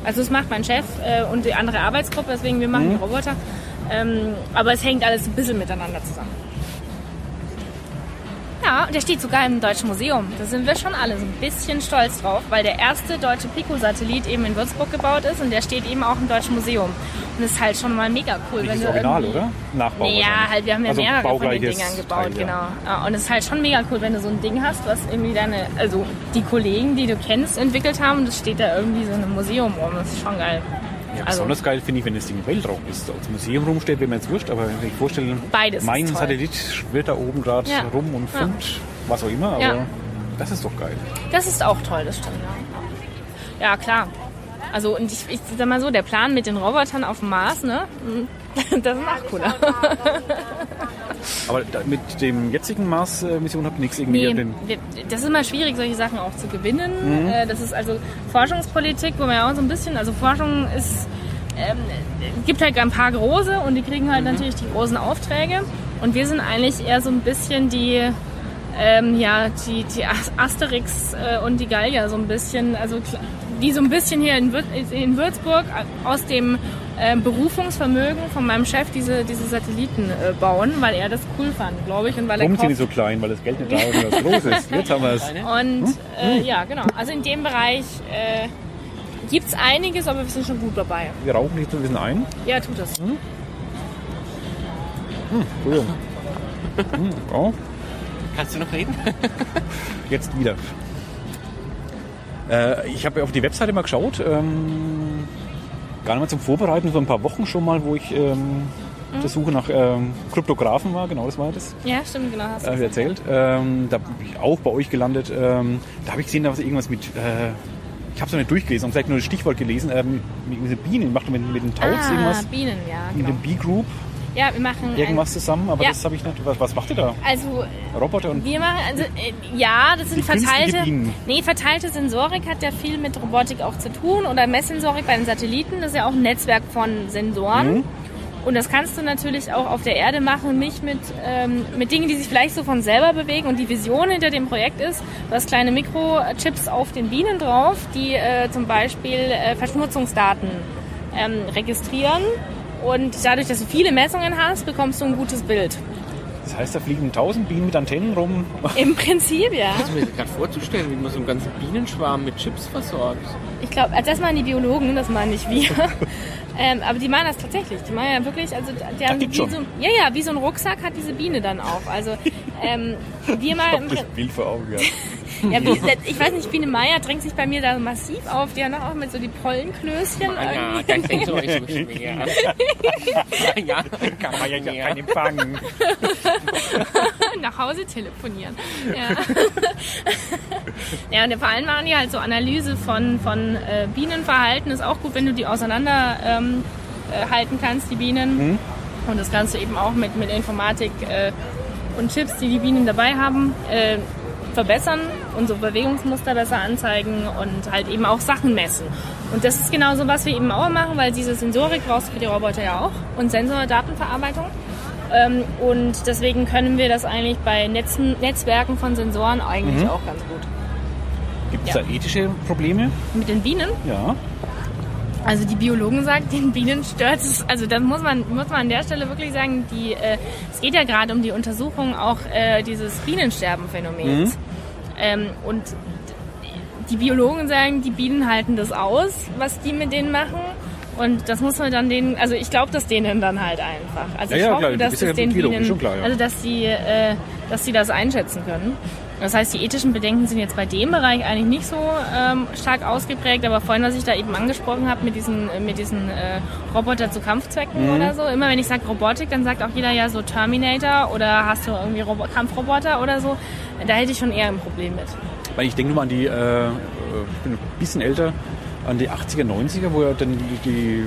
Also das macht mein Chef äh, und die andere Arbeitsgruppe, deswegen wir machen die Roboter. Ähm, aber es hängt alles ein bisschen miteinander zusammen. Ja, und der steht sogar im Deutschen Museum. Da sind wir schon alle so ein bisschen stolz drauf, weil der erste deutsche Pico-Satellit eben in Würzburg gebaut ist und der steht eben auch im Deutschen Museum. Und das ist halt schon mal mega cool. Nicht wenn das Original, oder? Nachbau ja, halt, wir haben ja Also mehrere von den Dingern gebaut, Teil, ja. genau. Und es ist halt schon mega cool, wenn du so ein Ding hast, was irgendwie deine, also die Kollegen, die du kennst, entwickelt haben und es steht da irgendwie so in einem Museum rum. Das ist schon geil. Ja, Also- besonders geil finde ich, wenn das Ding im Weltraum ist. Als Museum rumsteht, wäre mir jetzt wurscht, aber wenn ich vorstelle, Beides mein. Satellit schwirrt da oben gerade Ja. rum und Ja. funkt, was auch immer, aber Ja. das ist doch geil. Das ist auch toll, das stimmt. Ja, ja klar. Also und ich, ich sag mal so, der Plan mit den Robotern auf dem Mars, ne? Das ist noch cooler. Aber mit dem jetzigen Mars-Mission habt ihr nichts irgendwie Nee, an den das ist immer schwierig, solche Sachen auch zu gewinnen. Mhm. Äh, Das ist also Forschungspolitik, wo man ja auch so ein bisschen, also Forschung ist, ähm, gibt halt ein paar große und die kriegen Mhm. halt natürlich die großen Aufträge. Und wir sind eigentlich eher so ein bisschen die, ähm, ja, die, die As- Asterix äh, und die Gallier so ein bisschen, also die so ein bisschen hier in, Würz, in Würzburg aus dem äh, Berufungsvermögen von meinem Chef diese, diese Satelliten äh, bauen, weil er das cool fand, glaube ich, und weil er Warum sind die so klein? Weil das Geld nicht da ist das groß ist. Jetzt haben wir es. und äh, ja, genau. Also in dem Bereich äh, gibt es einiges, aber wir sind schon gut dabei. Wir rauchen nicht so ein bisschen ein. Ja, tut das. Entschuldigung. Hm, oh, Kannst du noch reden? jetzt wieder. Äh, ich habe auf die Webseite mal geschaut. Ähm, gar nicht mal zum Vorbereiten, vor ein paar Wochen schon mal, wo ich ähm, auf der Suche nach ähm, Kryptografen war. Genau, das war das. Ja, stimmt, genau. Hast du äh, erzählt. Ähm, da bin ich auch bei euch gelandet. Ähm, da habe ich gesehen, da war irgendwas mit. Äh, ich habe es noch nicht durchgelesen, vielleicht nur das Stichwort gelesen. Ähm, mit, mit Bienen, macht mit, mit den Tauts ah, irgendwas. Bienen, ja. Mit Genau. dem B-Group Ja, wir machen irgendwas zusammen, aber Ja. das habe ich nicht. Was, was macht ihr da? Also Roboter und. wir machen, also äh, ja, das sind verteilte, nee, verteilte Sensorik hat ja viel mit Robotik auch zu tun oder Messsensorik bei den Satelliten. Das ist ja auch ein Netzwerk von Sensoren. Mhm. Und das kannst du natürlich auch auf der Erde machen, nicht mit, ähm, mit Dingen, die sich vielleicht so von selber bewegen. Und die Vision hinter dem Projekt ist, du hast kleine Mikrochips auf den Bienen drauf, die äh, zum Beispiel äh, Verschmutzungsdaten ähm, registrieren. Und dadurch, dass du viele Messungen hast, bekommst du ein gutes Bild. Das heißt, da fliegen tausend Bienen mit Antennen rum. Im Prinzip, ja. Ich mir gerade vorzustellen, wie man so einen ganzen Bienenschwarm mit Chips versorgt. Ich glaube, also das machen die Biologen, das machen nicht wir. ähm, aber die machen das tatsächlich. Die machen ja wirklich, also die haben wie schon. so, ja, ja, wie so ein Rucksack hat diese Biene dann auch. Also ähm, wir mal im das Prin- Bild vor Augen. Ja. Ja, wie, ich weiß nicht, Biene Meier drängt sich bei mir da massiv auf. Die haben auch mit so die Pollenklößchen. Ja, klingt so echt so schwer. ja, Kann man ja keinen empfangen. nach Hause telefonieren. Ja. ja, und vor allem machen die halt so Analyse von, von äh, Bienenverhalten. Ist auch gut, wenn du die auseinander ähm, äh, halten kannst, die Bienen. Und das kannst du eben auch mit, mit Informatik äh, und Chips, die die Bienen dabei haben, äh, verbessern, unsere Bewegungsmuster besser anzeigen und halt eben auch Sachen messen. Und das ist genau so, was wir eben auch machen, weil diese Sensorik brauchst du für die Roboter ja auch und Sensordatenverarbeitung. Ähm, und deswegen können wir das eigentlich bei Netzen, Netzwerken von Sensoren eigentlich auch ganz gut. Gibt es Ja. da ethische Probleme? Mit den Bienen, Ja. also die Biologen sagen, den Bienen stört es, also das muss man, muss man an der Stelle wirklich sagen, die, äh, es geht ja gerade um die Untersuchung auch äh, dieses Bienensterbenphänomens. Ähm, und die Biologen sagen, die Bienen halten das aus, was die mit denen machen. Und das muss man dann denen, also ich glaube das denen dann halt einfach. Also Ja, ich ja, hoffe, klar, dass bist ja das den Bienen, klar, also dass sie, äh, dass sie das einschätzen können. Das heißt, die ethischen Bedenken sind jetzt bei dem Bereich eigentlich nicht so ähm, stark ausgeprägt, aber vorhin, was ich da eben angesprochen habe mit diesen, äh, mit diesen äh, Roboter zu Kampfzwecken Mhm. oder so, immer wenn ich sage Robotik, dann sagt auch jeder ja so Terminator oder hast du irgendwie Robo Kampfroboter oder so. Da hätte ich schon eher ein Problem mit. Weil ich denke nur mal an die, äh, ich bin ein bisschen älter, an die 80er, 90er, wo ja dann die, die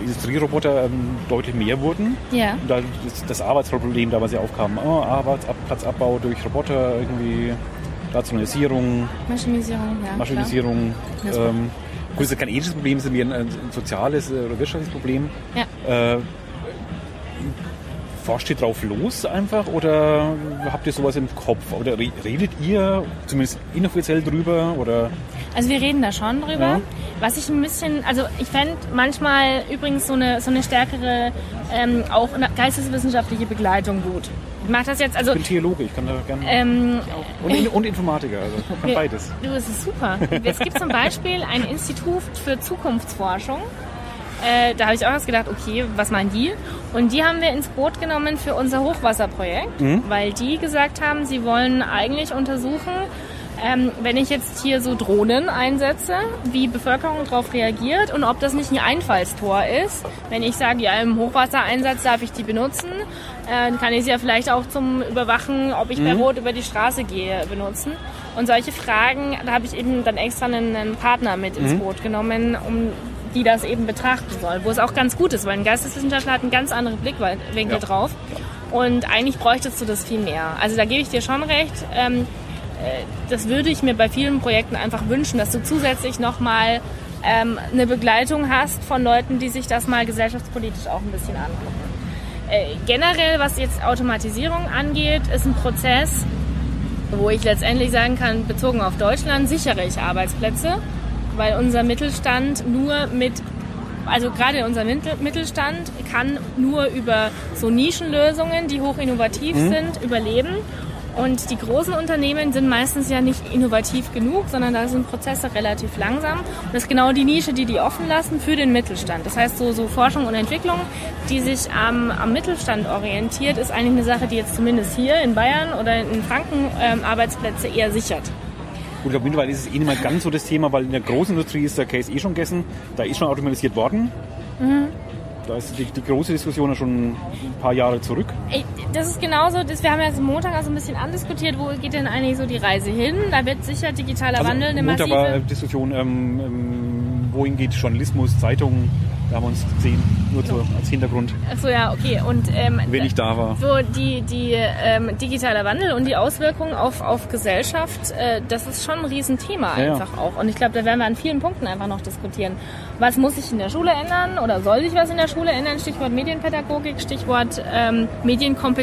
Industrieroboter ähm, deutlich mehr wurden. Ja. Und da das, Arbeitsproblem damals ja aufkam. Oh, Arbeitsplatzabbau durch Roboter, irgendwie Rationalisierung, Maschinisierung, ja. Maschinisierung. Ähm, gut, das ist kein ethisches Problem, es ist mehr ein, ein soziales äh, oder wirtschaftliches Problem. Ja. Äh, forscht ihr drauf los einfach oder habt ihr sowas im Kopf? Oder re- redet ihr zumindest inoffiziell drüber? Oder Also wir reden da schon drüber. Ja. Was ich ein bisschen, also ich fände manchmal übrigens so eine, so eine stärkere, ähm, auch geisteswissenschaftliche Begleitung gut. Ich mache das jetzt, also ich bin Theologe, ich kann da gerne. ähm, und, und Informatiker, also ich kann beides. Du, es ist super. Es gibt zum Beispiel ein Institut für Zukunftsforschung. Äh, da habe ich auch erst gedacht, okay, was meinen die? Und die haben wir ins Boot genommen für unser Hochwasserprojekt, weil die gesagt haben, sie wollen eigentlich untersuchen, ähm, wenn ich jetzt hier so Drohnen einsetze, wie Bevölkerung darauf reagiert und ob das nicht ein Einfallstor ist. Wenn ich sage, ja, im Hochwassereinsatz darf ich die benutzen, äh, dann kann ich sie ja vielleicht auch zum Überwachen, ob ich bei Rot über die Straße gehe, benutzen. Und solche Fragen, da habe ich eben dann extra einen, einen Partner mit ins Boot genommen, um die das eben betrachten soll. Wo es auch ganz gut ist, weil ein Geisteswissenschaftler hat einen ganz anderen Blickwinkel Ja. drauf. Und eigentlich bräuchtest du das viel mehr. Also da gebe ich dir schon recht. Ähm, äh, das würde ich mir bei vielen Projekten einfach wünschen, dass du zusätzlich nochmal ähm, eine Begleitung hast von Leuten, die sich das mal gesellschaftspolitisch auch ein bisschen angucken. Äh, generell, was jetzt Automatisierung angeht, ist ein Prozess, wo ich letztendlich sagen kann, bezogen auf Deutschland sichere ich Arbeitsplätze, weil unser Mittelstand nur mit, also gerade unser Mittel- Mittelstand kann nur über so Nischenlösungen, die hoch innovativ sind, überleben. Und die großen Unternehmen sind meistens ja nicht innovativ genug, sondern da sind Prozesse relativ langsam. Und das ist genau die Nische, die die offen lassen für den Mittelstand. Das heißt, so, so Forschung und Entwicklung, die sich am, am Mittelstand orientiert, ist eigentlich eine Sache, die jetzt zumindest hier in Bayern oder in Franken ähm, Arbeitsplätze eher sichert. Gut, ich glaube, mittlerweile ist es eh nicht mehr ganz so das Thema, weil in der großen Industrie ist der Case eh schon gegessen. Da ist schon automatisiert worden. Mhm. Da ist die, die große Diskussion ja schon ein paar Jahre zurück. Das ist genauso, das, wir haben ja jetzt am Montag also ein bisschen andiskutiert, wo geht denn eigentlich so die Reise hin? Da wird sicher digitaler Wandel eine Also Montag war massive... äh, Diskussion, ähm, ähm, wohin geht Journalismus, Zeitungen. Da haben wir uns gesehen, nur so als Hintergrund, Achso, ja, okay. Und ähm, wenn ich da war. So die, die ähm, digitaler Wandel und die Auswirkungen auf, auf Gesellschaft, äh, das ist schon ein Riesenthema Ja, ja. einfach auch. Und ich glaube, da werden wir an vielen Punkten einfach noch diskutieren. Was muss sich in der Schule ändern oder soll sich was in der Schule ändern? Stichwort Medienpädagogik, Stichwort ähm, Medienkompetenz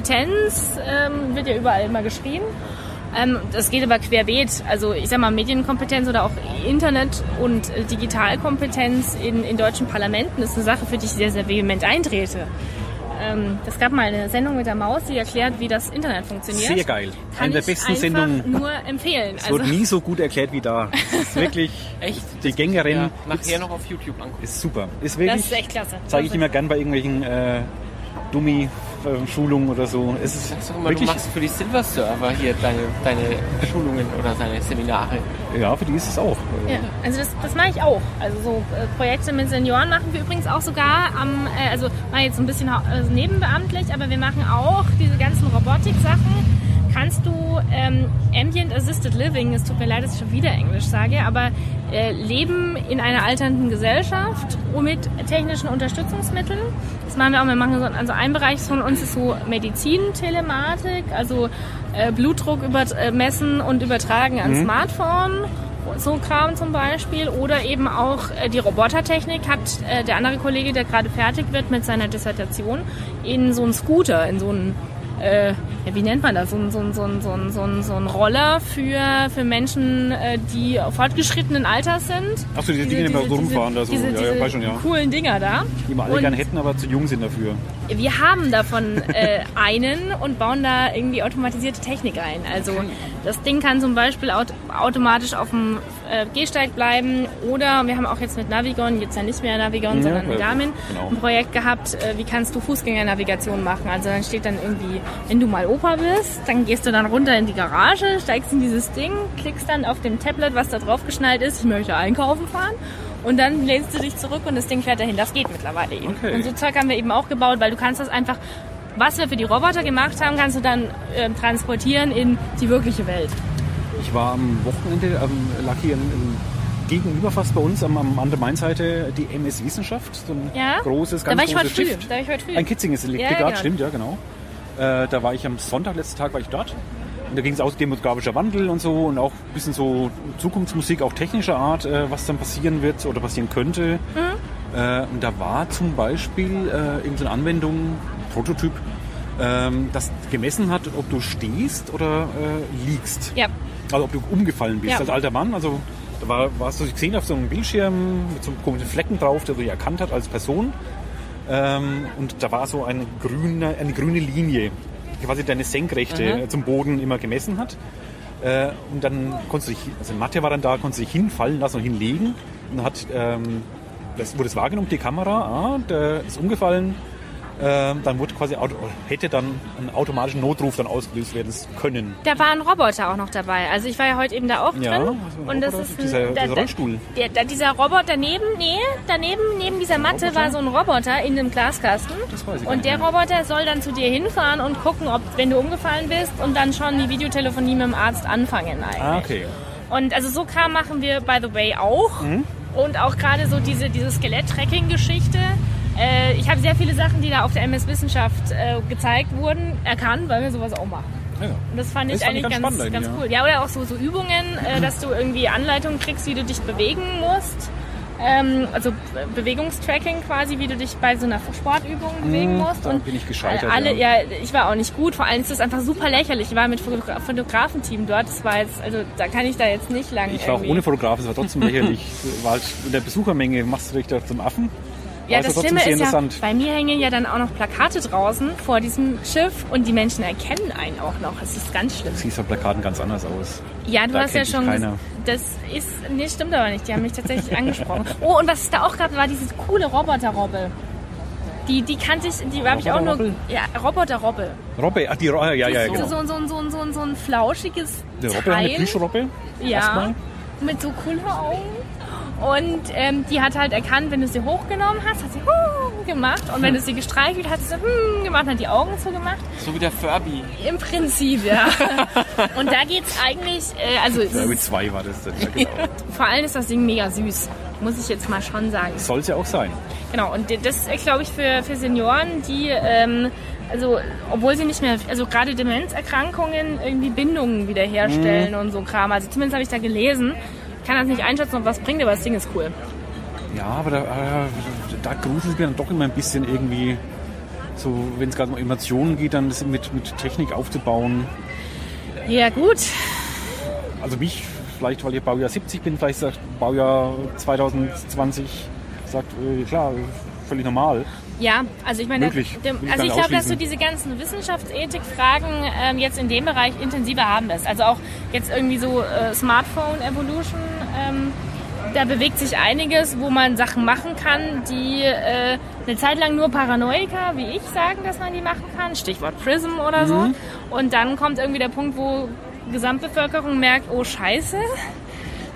ähm, wird ja überall immer geschrien. Ähm, das geht aber querbeet. Also ich sag mal, Medienkompetenz oder auch Internet- und äh, Digitalkompetenz in, in deutschen Parlamenten ist eine Sache, für die ich sehr, sehr vehement eintrete. Ähm, es gab mal eine Sendung mit der Maus, die erklärt, wie das Internet funktioniert. Sehr geil. Kann Eine der ich besten Sendungen. nur empfehlen. Es Also, wird nie so gut erklärt wie da. Es ist wirklich, Echt? die Gängerin Ja, nachher noch auf YouTube angucken. ist super. Ist das wirklich, ist echt klasse. zeige ich immer gern bei irgendwelchen äh, Dummy-Schulungen oder so. Es ist Sagst doch immer, wirklich, du machst für die Silver Server hier deine, deine Schulungen oder deine Seminare. ja, für die ist es auch. Ja, also das, das mache ich auch. Also so äh, Projekte mit Senioren machen wir übrigens auch sogar am, äh, also mal jetzt so ein bisschen also nebenbeamtlich, aber wir machen auch diese ganzen Robotik-Sachen. Kannst du ähm, Ambient Assisted Living, es tut mir leid, dass ich schon wieder Englisch sage, aber äh, Leben in einer alternden Gesellschaft mit technischen Unterstützungsmitteln. Das machen wir auch. Wir machen so, also ein Bereich von uns ist so Medizintelematik, also äh, Blutdruck über, äh, messen und übertragen an Smartphone so Kram zum Beispiel oder eben auch äh, die Robotertechnik hat äh, der andere Kollege, der gerade fertig wird mit seiner Dissertation, in so einen Scooter, in so einen äh, ja, wie nennt man das, so ein, so ein, so ein, so ein, so ein, so ein Roller für, für Menschen, äh, die fortgeschrittenen Alters sind. Ach so, diese Dinge, die so rumfahren, da so. diese, Ja, ja, diese weiß schon, ja. coolen Dinger da. Die wir alle Und- gern hätten, aber zu jung sind dafür. Wir haben davon äh, einen und bauen da irgendwie automatisierte Technik ein. Also das Ding kann zum Beispiel aut automatisch auf dem äh, Gehsteig bleiben oder wir haben auch jetzt mit Navigon, jetzt ja nicht mehr Navigon, Ja, sondern mit Garmin, genau. ein Projekt gehabt, äh, wie kannst du Fußgängernavigation machen. Also dann steht dann irgendwie, wenn du mal Opa bist, dann gehst du dann runter in die Garage, steigst in dieses Ding, klickst dann auf dem Tablet, was da drauf geschnallt ist, ich möchte einkaufen fahren. Und dann lehnst du dich zurück und das Ding fährt dahin. Das geht mittlerweile eben. Okay. Und so Zeug haben wir eben auch gebaut, weil du kannst das einfach, was wir für die Roboter gemacht haben, kannst du dann ähm, transportieren in die wirkliche Welt. Ich war am Wochenende, ähm, lag hier ähm, gegenüber fast bei uns am, am an der Mainseite die MS Wissenschaft, so ein Ja? großes, Da ganz war ich großes. Schiff. Da war ich heute früh. Ein Kitzinges Elektrikrad, Ja, genau. stimmt, ja genau. Äh, da war ich am Sonntag, letzten Tag war ich dort. Da ging es aus demografischer Wandel und so und auch ein bisschen so Zukunftsmusik, auch technischer Art, äh, was dann passieren wird oder passieren könnte. Mhm. Äh, und da war zum Beispiel äh, irgendeine Anwendung, Prototyp, ähm, das gemessen hat, ob du stehst oder äh, liegst. Ja. Also ob du umgefallen bist Ja. als alter Mann. Also da war, warst du gesehen auf so einem Bildschirm mit so komischen Flecken drauf, der dich erkannt hat als Person. Ähm, und da war so eine grüne, eine grüne Linie, quasi deine Senkrechte äh, zum Boden immer gemessen hat. Äh, und dann konntest du dich, also Mathe war dann da, konntest du dich hinfallen lassen und hinlegen. Und dann hat, ähm, das wurde es wahrgenommen, die Kamera, ah, der ist umgefallen. Ähm, dann wurde quasi, hätte dann einen automatischen Notruf dann ausgelöst werden können. Da war ein Roboter auch noch dabei. Also ich war ja heute eben da auch drin. Ja, ein und das ist dieser- da, dieser Rollstuhl. Der, da, dieser Roboter daneben, nee, daneben neben dieser Matte war so ein Roboter in einem Glaskasten. Das weiß ich und der. Roboter soll dann zu dir hinfahren und gucken, ob wenn du umgefallen bist und dann schon die Videotelefonie mit dem Arzt anfangen eigentlich. Ah, okay. Und also so Kram machen wir, by the way, auch. Mhm. Und auch gerade so diese, diese Skelett-Tracking-Geschichte. Äh, ich habe sehr viele Sachen, die da auf der MS Wissenschaft äh, gezeigt wurden, erkannt, weil wir sowas auch machen. Ja. Und das fand ich Das fand ich eigentlich ganz ganz, ganz, eigentlich, cool. Ja, oder auch so, so Übungen, äh, dass du irgendwie Anleitungen kriegst, wie du dich bewegen musst. Ähm, also Be- Bewegungstracking quasi, wie du dich bei so einer Sportübung bewegen musst. da bin ich gescheitert, Alle, ja. ja. ich war auch nicht gut. Vor allem ist das einfach super lächerlich. Ich war mit Fotogra Fotografenteam dort. Das war jetzt, also da kann ich da jetzt nicht lang. Ich war auch irgendwie- ohne Fotograf, es war trotzdem lächerlich. war halt in der Besuchermenge machst du dich da zum Affen. Ja, das Schlimme ist ja, interessant. bei mir hängen ja dann auch noch Plakate draußen vor diesem Schiff und die Menschen erkennen einen auch noch. Es ist ganz schlimm. Siehst auf Plakaten ganz anders aus. Ja, du Da hast ja schon. keiner. Das ist. Nee, stimmt aber nicht. Die haben mich tatsächlich angesprochen. Oh, und was es da auch gab, war diese coole Roboter-Robbe. Die, die kannte ich, die habe ich auch nur. Roboter-Robbe? Ja, Roboter-Robbe. Robbe, ach die Robbe, ja, ja, so, genau. so, so, so, so, so ein flauschiges Die Robbe, eine Teil. Plüschrobbe. Ja, Erstmal. mit so coolen Augen. Und ähm, die hat halt erkannt, wenn du sie hochgenommen hast, hat sie hm gemacht. Und wenn du sie gestreichelt hast, hat sie so hm gemacht und hat die Augen zugemacht. So wie der Furby. Im Prinzip, ja. und da geht's eigentlich, äh, also es ist, zwei war das dann, ja, genau. vor allem ist das Ding mega süß. Muss ich jetzt mal schon sagen. Soll es ja auch sein. Genau, und das ist, glaube ich, für, für Senioren, die, ähm, also, obwohl sie nicht mehr, also gerade Demenzerkrankungen irgendwie Bindungen wiederherstellen und so Kram. Also zumindest habe ich da gelesen. Ich kann das nicht einschätzen, ob was bringt, aber das Ding ist cool. Ja, aber da, äh, da gruselt es mir dann doch immer ein bisschen irgendwie, so wenn es gerade um Emotionen geht, dann das mit, mit Technik aufzubauen. Ja, gut. Also mich, vielleicht weil ich Baujahr 70 bin, vielleicht sagt Baujahr 2020, sagt, äh, klar, völlig normal. Ja, also ich meine, Möglich. dem, ich also ich glaube, dass du diese ganzen Wissenschaftsethik-Fragen ähm, jetzt in dem Bereich intensiver haben wirst. Also auch jetzt irgendwie so äh, Smartphone Evolution, ähm, da bewegt sich einiges, wo man Sachen machen kann, die äh, eine Zeit lang nur Paranoiker wie ich sagen, dass man die machen kann. Stichwort Prism oder so. Mhm. Und dann kommt irgendwie der Punkt, wo Gesamtbevölkerung merkt, oh Scheiße,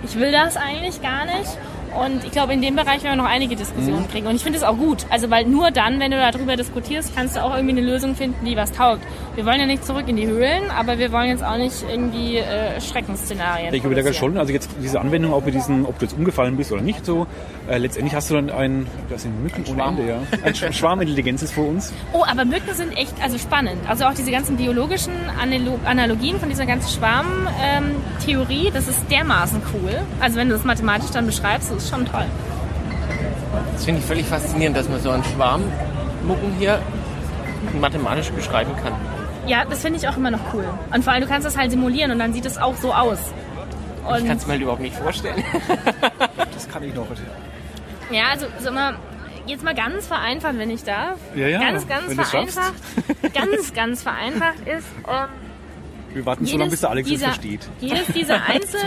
ich will das eigentlich gar nicht. Und ich glaube, in dem Bereich werden wir noch einige Diskussionen kriegen. Und ich finde es auch gut. Also, weil nur dann, wenn du darüber diskutierst, kannst du auch irgendwie eine Lösung finden, die was taugt. Wir wollen ja nicht zurück in die Höhlen, aber wir wollen jetzt auch nicht irgendwie äh, Schreckensszenarien. Ich überlege produzieren. schon, also jetzt diese Anwendung, auch mit diesen, ob du jetzt umgefallen bist oder nicht so, äh, letztendlich hast du dann ein, das sind Mücken ohne Schwarm. Ende, ja. Ein Sch- Schwarmintelligenz ist vor uns. Oh, aber Mücken sind echt also spannend. Also auch diese ganzen biologischen Analo Analogien von dieser ganzen Schwarmtheorie, das ist dermaßen cool. Also wenn du das mathematisch dann beschreibst, das ist schon toll. Das finde ich völlig faszinierend, dass man so einen Schwarm Mucken hier mathematisch beschreiben kann. Ja, das finde ich auch immer noch cool. Und vor allem, du kannst das halt simulieren und dann sieht es auch so aus. Ich Und kann es mir halt überhaupt nicht vorstellen. Das kann ich noch. Ja, also so mal, jetzt mal ganz vereinfacht, wenn ich darf. Ja, ja, ganz, ganz vereinfacht. ganz, ganz vereinfacht ist, ähm, Wir warten so lange, bis der Alex dieser, versteht. jedes dieser Einzel,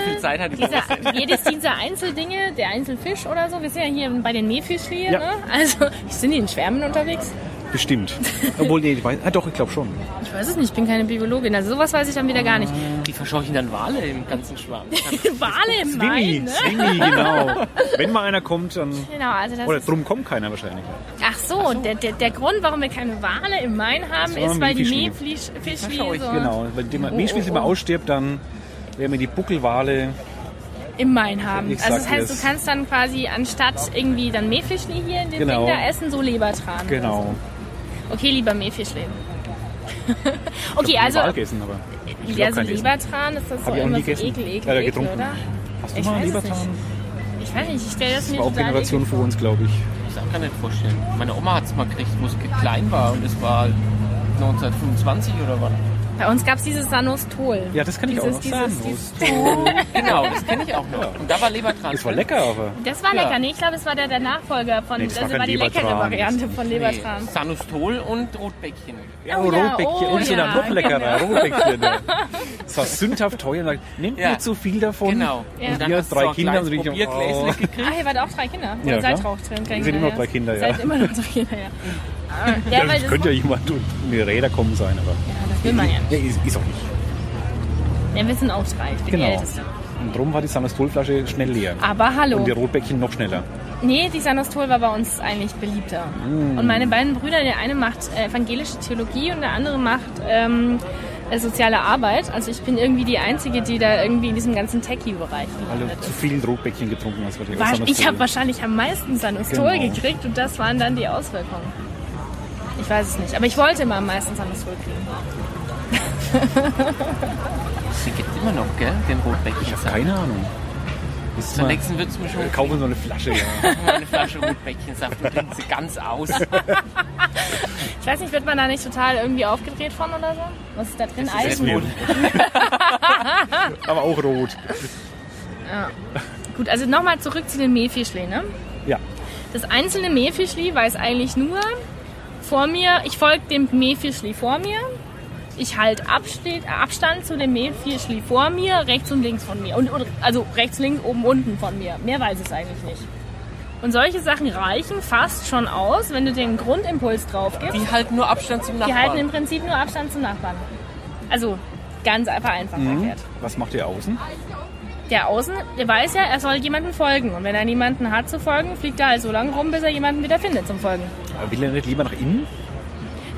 dieser, jedes dieser Einzeldinge, der Einzelfisch oder so, wir sind ja hier bei den Meerfischchen, Ja. ne? Also, sind die in Schwärmen unterwegs? Bestimmt. Obwohl, nee, ich weiß, ah, doch, ich glaube schon. Ich weiß es nicht, ich bin keine Biologin, also sowas weiß ich dann wieder gar nicht. Die verscheuchen dann Wale im ganzen Schwarm. Wale im Main, Swingy, ne? Swingy, genau. Wenn mal einer kommt, dann... Genau, also das Oder ist drum kommt keiner wahrscheinlich. Ach so, Der, der, der Grund, warum wir keine Wale im Main haben, ist, weil die Meerfischli. Meerfischli so Genau, wenn die Oh, Milchschweiß oh, immer oh. ausstirbt, dann werden wir die Buckelwale... im Main haben. Ich Also das heißt, du kannst dann quasi anstatt irgendwie dann Meerfischli hier in den Genau. Ding da essen, so Lebertran. Genau. Okay, lieber Meerfischli. okay, also Wal gegessen, aber ich ja, auch so. Lebertran ist das so Hab ich auch immer nie so gegessen. ekel, ekel, Leider ekel, oder? Hast du Ich mal weiß es Lebertran? nicht. Ich weiß nicht, ich stelle das mir War auch Generation vor uns, glaube ich. Ich kann mir nicht vorstellen. Meine Oma hat es mal gekriegt, wo es klein war und es war 1925 oder wann? Bei uns gab es dieses Sanostol. Ja, das kann ich auch noch dieses, sagen. Dieses, Genau, das kenne ich auch noch. Und da war Lebertran. Das war drin. lecker, aber. das war Ja. lecker. Nee, ich glaube, das war der, der Nachfolger von. Nee, das das war war, kein die leckere Lebertran. Variante von Nee, Lebertran. Sanustol und Rotbäckchen. Ja, Oh ja, Rotbäckchen. oh und sogar ja, noch leckerer. Rotbäckchen. ja. Das war sündhaft teuer. Nehmt Ja. nicht zu viel davon. Genau. Ja. Und dann hast du drei so Kinder kleines und oh. gekriegt. Ah, ihr wart auch drei Kinder. Ja, seid auch drin? Wir sind immer noch drei Kinder, ja. Seid immer noch drei Kinder, ja. Ja, ja, könnte ja jemand mir Räder kommen sein, aber. Will man ja. Ja, ist, ist auch nicht. Ja, wir sind auch drei. Ich bin die Genau. Älteste. Und darum war die Sanastolflasche schnell leer. Aber hallo. Und die Rotbäckchen noch schneller. Nee, die Sanostol war bei uns eigentlich beliebter. Mm. Und meine beiden Brüder, der eine macht äh, evangelische Theologie und der andere macht ähm, äh, soziale Arbeit. Also ich bin irgendwie die Einzige, die da irgendwie in diesem ganzen Techie-Bereich Weil gelandet du zu ist. viel Rotbäckchen getrunken hast. Weil War, Sanastol- ich habe wahrscheinlich am meisten Sanostol Genau. gekriegt und das waren dann die Auswirkungen. Ich weiß es nicht, aber ich wollte immer am meisten Sanostol kriegen. Die gibt immer noch, gell? Den Rotbäckchen. Ich habe keine Ahnung. Mal, nächsten wird es mir schon äh, kaufen so eine Flasche, ja. eine Flasche Rotbäckchensaft und trinken sie ganz aus. Ich weiß nicht, wird man da nicht total irgendwie aufgedreht von oder so? Was ist da drin? ist Bull. Aber auch rot. Gut, also nochmal zurück zu den Mehlfischli, ne? Ja. Das einzelne Mehlfischli weiß eigentlich nur vor mir, ich folge dem Mehlfischli vor mir, ich halte Abstand, Abstand zu dem Mehlfischli vor mir, rechts und links von mir. Und, und, also rechts, links, oben, unten von mir. Mehr weiß es eigentlich nicht. Und solche Sachen reichen fast schon aus, wenn du den Grundimpuls drauf gibst. Die halten nur Abstand zum Die halten Nachbarn. im Prinzip nur Abstand zum Nachbarn. Also ganz einfach einfach erklärt. Was macht ihr außen? Der Außen, der weiß ja, er soll jemandem folgen. Und wenn er niemanden hat zu folgen, fliegt er halt so lange rum, bis er jemanden wieder findet zum Folgen. Aber Will er nicht lieber nach innen?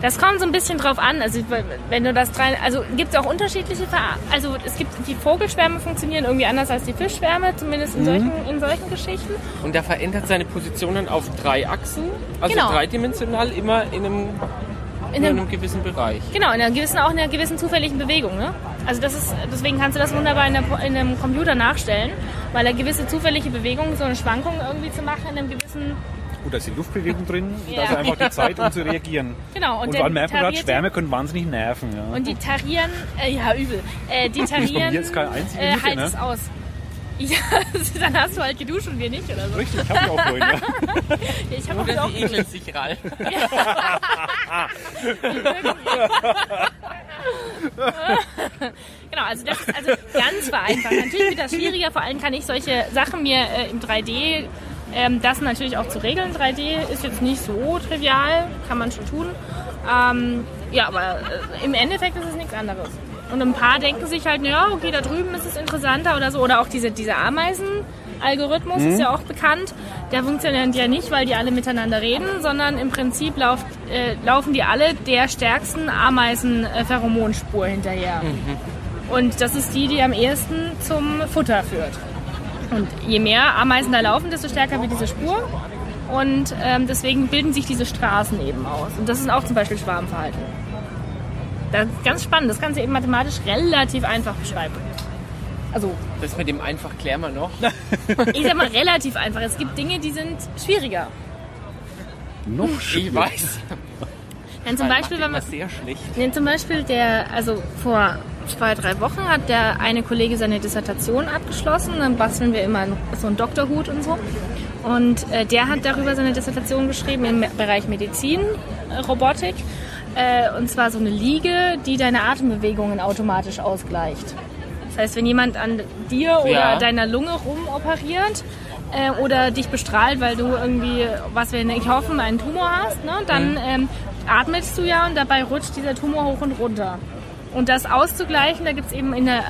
Das kommt so ein bisschen drauf an. Also wenn du das drei, also gibt es auch unterschiedliche, Ver also es gibt die Vogelschwärme funktionieren irgendwie anders als die Fischschwärme, zumindest in solchen in solchen Geschichten. Und der verändert seine Positionen auf drei Achsen, also Genau. dreidimensional, immer in einem, In nur in einem, einem gewissen Bereich. genau, in einer gewissen auch in einer gewissen zufälligen Bewegung. Ne? Also das ist, deswegen kannst du das wunderbar in, der, in einem Computer nachstellen, weil er gewisse zufällige Bewegungen, so eine Schwankung irgendwie zu machen in einem gewissen Gut, da ist die Luftbewegung drin. Ja. Da ist einfach die Zeit, um zu reagieren. Genau, und Und, dann vor allem merkt man gerade, Schwärme können wahnsinnig nerven. Ja. Und die tarieren, äh, ja übel, äh, die tarieren, jetzt keine einzige äh, halt ne? es aus. Ja, dann hast du halt geduscht und wir nicht oder so. Richtig, ich habe ich auch vorhin. Ja. Ich habe auch die ekeln sich Ralf. Genau, also das ist also ganz vereinfacht. Natürlich wird das schwieriger, vor allem kann ich solche Sachen mir äh, im 3D, ähm, das natürlich auch zu regeln. 3D ist jetzt nicht so trivial, kann man schon tun. Ähm, ja, aber äh, im Endeffekt ist es nichts anderes. Und ein paar denken sich halt, ja, okay, da drüben ist es interessanter oder so. Oder auch diese, diese Ameisen-Algorithmus ist ja auch bekannt. Der funktioniert ja nicht, weil die alle miteinander reden, sondern im Prinzip lauft, äh, laufen die alle der stärksten Ameisen-Pheromonspur hinterher. Und das ist die, die am ehesten zum Futter führt. Und je mehr Ameisen da laufen, desto stärker wird diese Spur. Und ähm, deswegen bilden sich diese Straßen eben aus. Und das ist auch zum Beispiel Schwarmverhalten. Das ist ganz spannend. Das kannst du eben mathematisch relativ einfach beschreiben. Also, Das mit dem einfach klären wir noch. ich sag mal relativ einfach. Es gibt Dinge, die sind schwieriger. Noch Ich schwieriger. weiß. Denn zum Beispiel, wenn man, sehr schlecht. Nee, zum Beispiel der, also vor zwei, drei Wochen hat der eine Kollege seine Dissertation abgeschlossen. Dann basteln wir immer so einen Doktorhut und so. Und äh, der hat darüber seine Dissertation geschrieben im Bereich Medizin, äh, Robotik. Äh, und zwar so eine Liege, die deine Atembewegungen automatisch ausgleicht. Das heißt, wenn jemand an dir oder Ja. deiner Lunge rumoperiert äh, oder dich bestrahlt, weil du irgendwie, was wir nicht hoffen, einen Tumor hast, ne, dann ähm, atmest du ja und dabei rutscht dieser Tumor hoch und runter. Und das auszugleichen, da gibt's eben in der,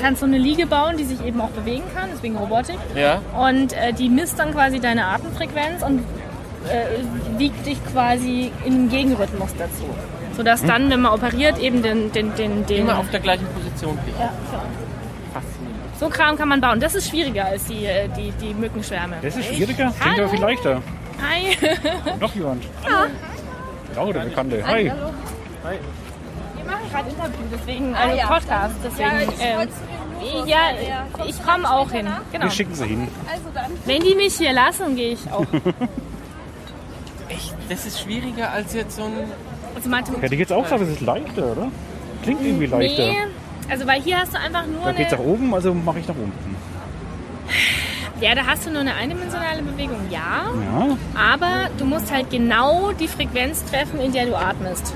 kannst du eine Liege bauen, die sich eben auch bewegen kann, deswegen Robotik. Ja. Und äh, die misst dann quasi deine Atemfrequenz und äh, wiegt dich quasi im Gegenrhythmus dazu. Sodass dann, wenn man operiert, eben den, den, den, den Immer auf der gleichen Position liegt. ja, so. Faszinierend. So Kram kann man bauen. Das ist schwieriger als die, äh, die, die Mückenschwärme. Das ist schwieriger, klingt aber viel leichter. Hi. Noch jemand? Ja, der Bekannte. Hi. Hallo. Wir machen gerade Interview, deswegen, also Podcast, deswegen. ähm, ja, ich komme auch hin. Genau. Wir schicken sie hin. Wenn die mich hier lassen, gehe ich auch. Echt, das ist schwieriger als jetzt so ein Also Mathematik. Hätte ich jetzt auch gesagt, das ist leichter, oder? Klingt irgendwie leichter. Nee, also weil hier hast du einfach nur Da geht's nach eine. oben, also mache ich nach unten. Ja, da hast du nur eine eindimensionale Bewegung, ja. Ja, Aber du musst halt genau die Frequenz treffen, in der du atmest.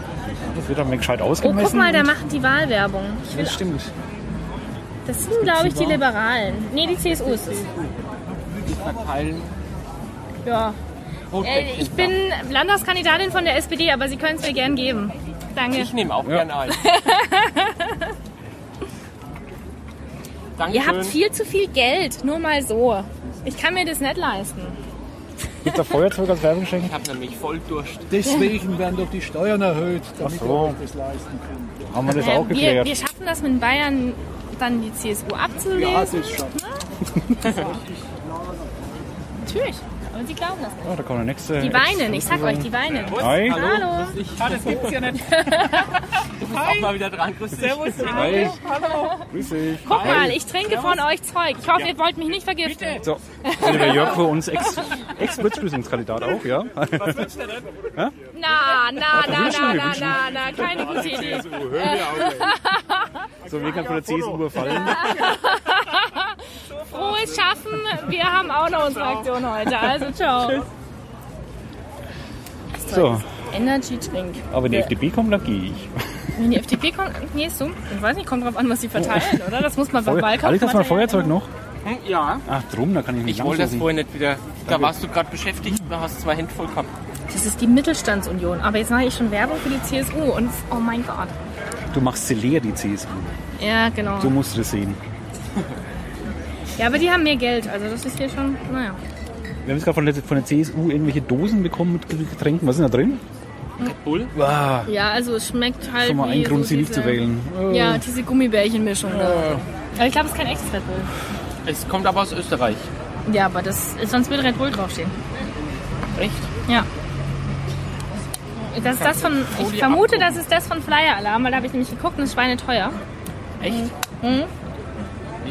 Das wird dann mal gescheit Oh, ausgemessen. guck mal, da machen die Wahlwerbung. Ich will, Das stimmt. das sind, glaube ich, die Liberalen. Nee, die CSU ist es. Verteilen. Ja. Äh, ich bin Landtagskandidatin von der SPD, aber Sie können es mir gern geben. Danke. Ich nehme auch Ja. gern ein. Dankeschön. Ihr habt viel zu viel Geld, nur mal so. Ich kann mir das nicht leisten. Gibt da Feuerzeug als Werbegeschenk? Ich habe nämlich voll Durst. Deswegen werden doch die Steuern erhöht, damit Ach so. ihr euch das leisten könnt. Haben wir das Äh, auch wir, geklärt? wir schaffen das mit Bayern dann die CSU abzulesen. Ja, das ist schon. Natürlich. Aber Sie glauben das nicht. Ah, da kommt der nächste. Die weinen, ich sag euch, die weinen. Hi. Hallo. Ah, das gibt's ja nicht. du bist auch mal wieder dran. Grüß dich. Servus. Hi. Grüß dich. Guck mal, ich trinke von euch Zeug. Ich hoffe, ihr wollt mich nicht vergiften. So, also der Jörg für uns Ex- Ex-Würzlösungskandidat auch, ja? Na, na, na, na, na, na, na, na, keine gute Idee. So, wir können von der CSU überfallen. Frohes Schaffen. Wir haben auch noch unsere Aktion heute. Also, ciao. So, Energy Drink. aber wenn die FDP kommt, dann gehe ich. Wenn die FDP kommt, nee, ist so. Ich weiß nicht, kommt drauf an, was sie verteilen, oder? Das muss man beim Wahlkampf Alex, hast du mal Feuerzeug noch? Hm, Ja. Ach, drum, da kann ich nicht Ich wollte das vorhin nicht wieder. Da warst du gerade beschäftigt, du hast zwei Hände voll gehabt. Das ist die Mittelstandsunion. Aber jetzt mache ich schon Werbung für die CSU und oh mein Gott. Du machst sie leer, die CSU. Ja, genau. So musst du das sehen. Ja, aber die haben mehr Geld. Also das ist hier schon, naja. Wir haben jetzt gerade von der, von der CSU irgendwelche Dosen bekommen mit Getränken. Was ist denn da drin? Red Bull? Wow, Ja, also es schmeckt halt schon mal ein Grund, so sie nicht zu wählen. Oh. Ja, diese Gummibärchenmischung da. Aber ich glaube, es ist kein echtes Red Bull. Es kommt aber aus Österreich. Ja, aber das sonst würde Red Bull draufstehen. Echt? Ja. Das ist das von, ich vermute, das ist das von Flyer Alarm, weil da habe ich nämlich geguckt und es ist schweineteuer. Echt? Mhm.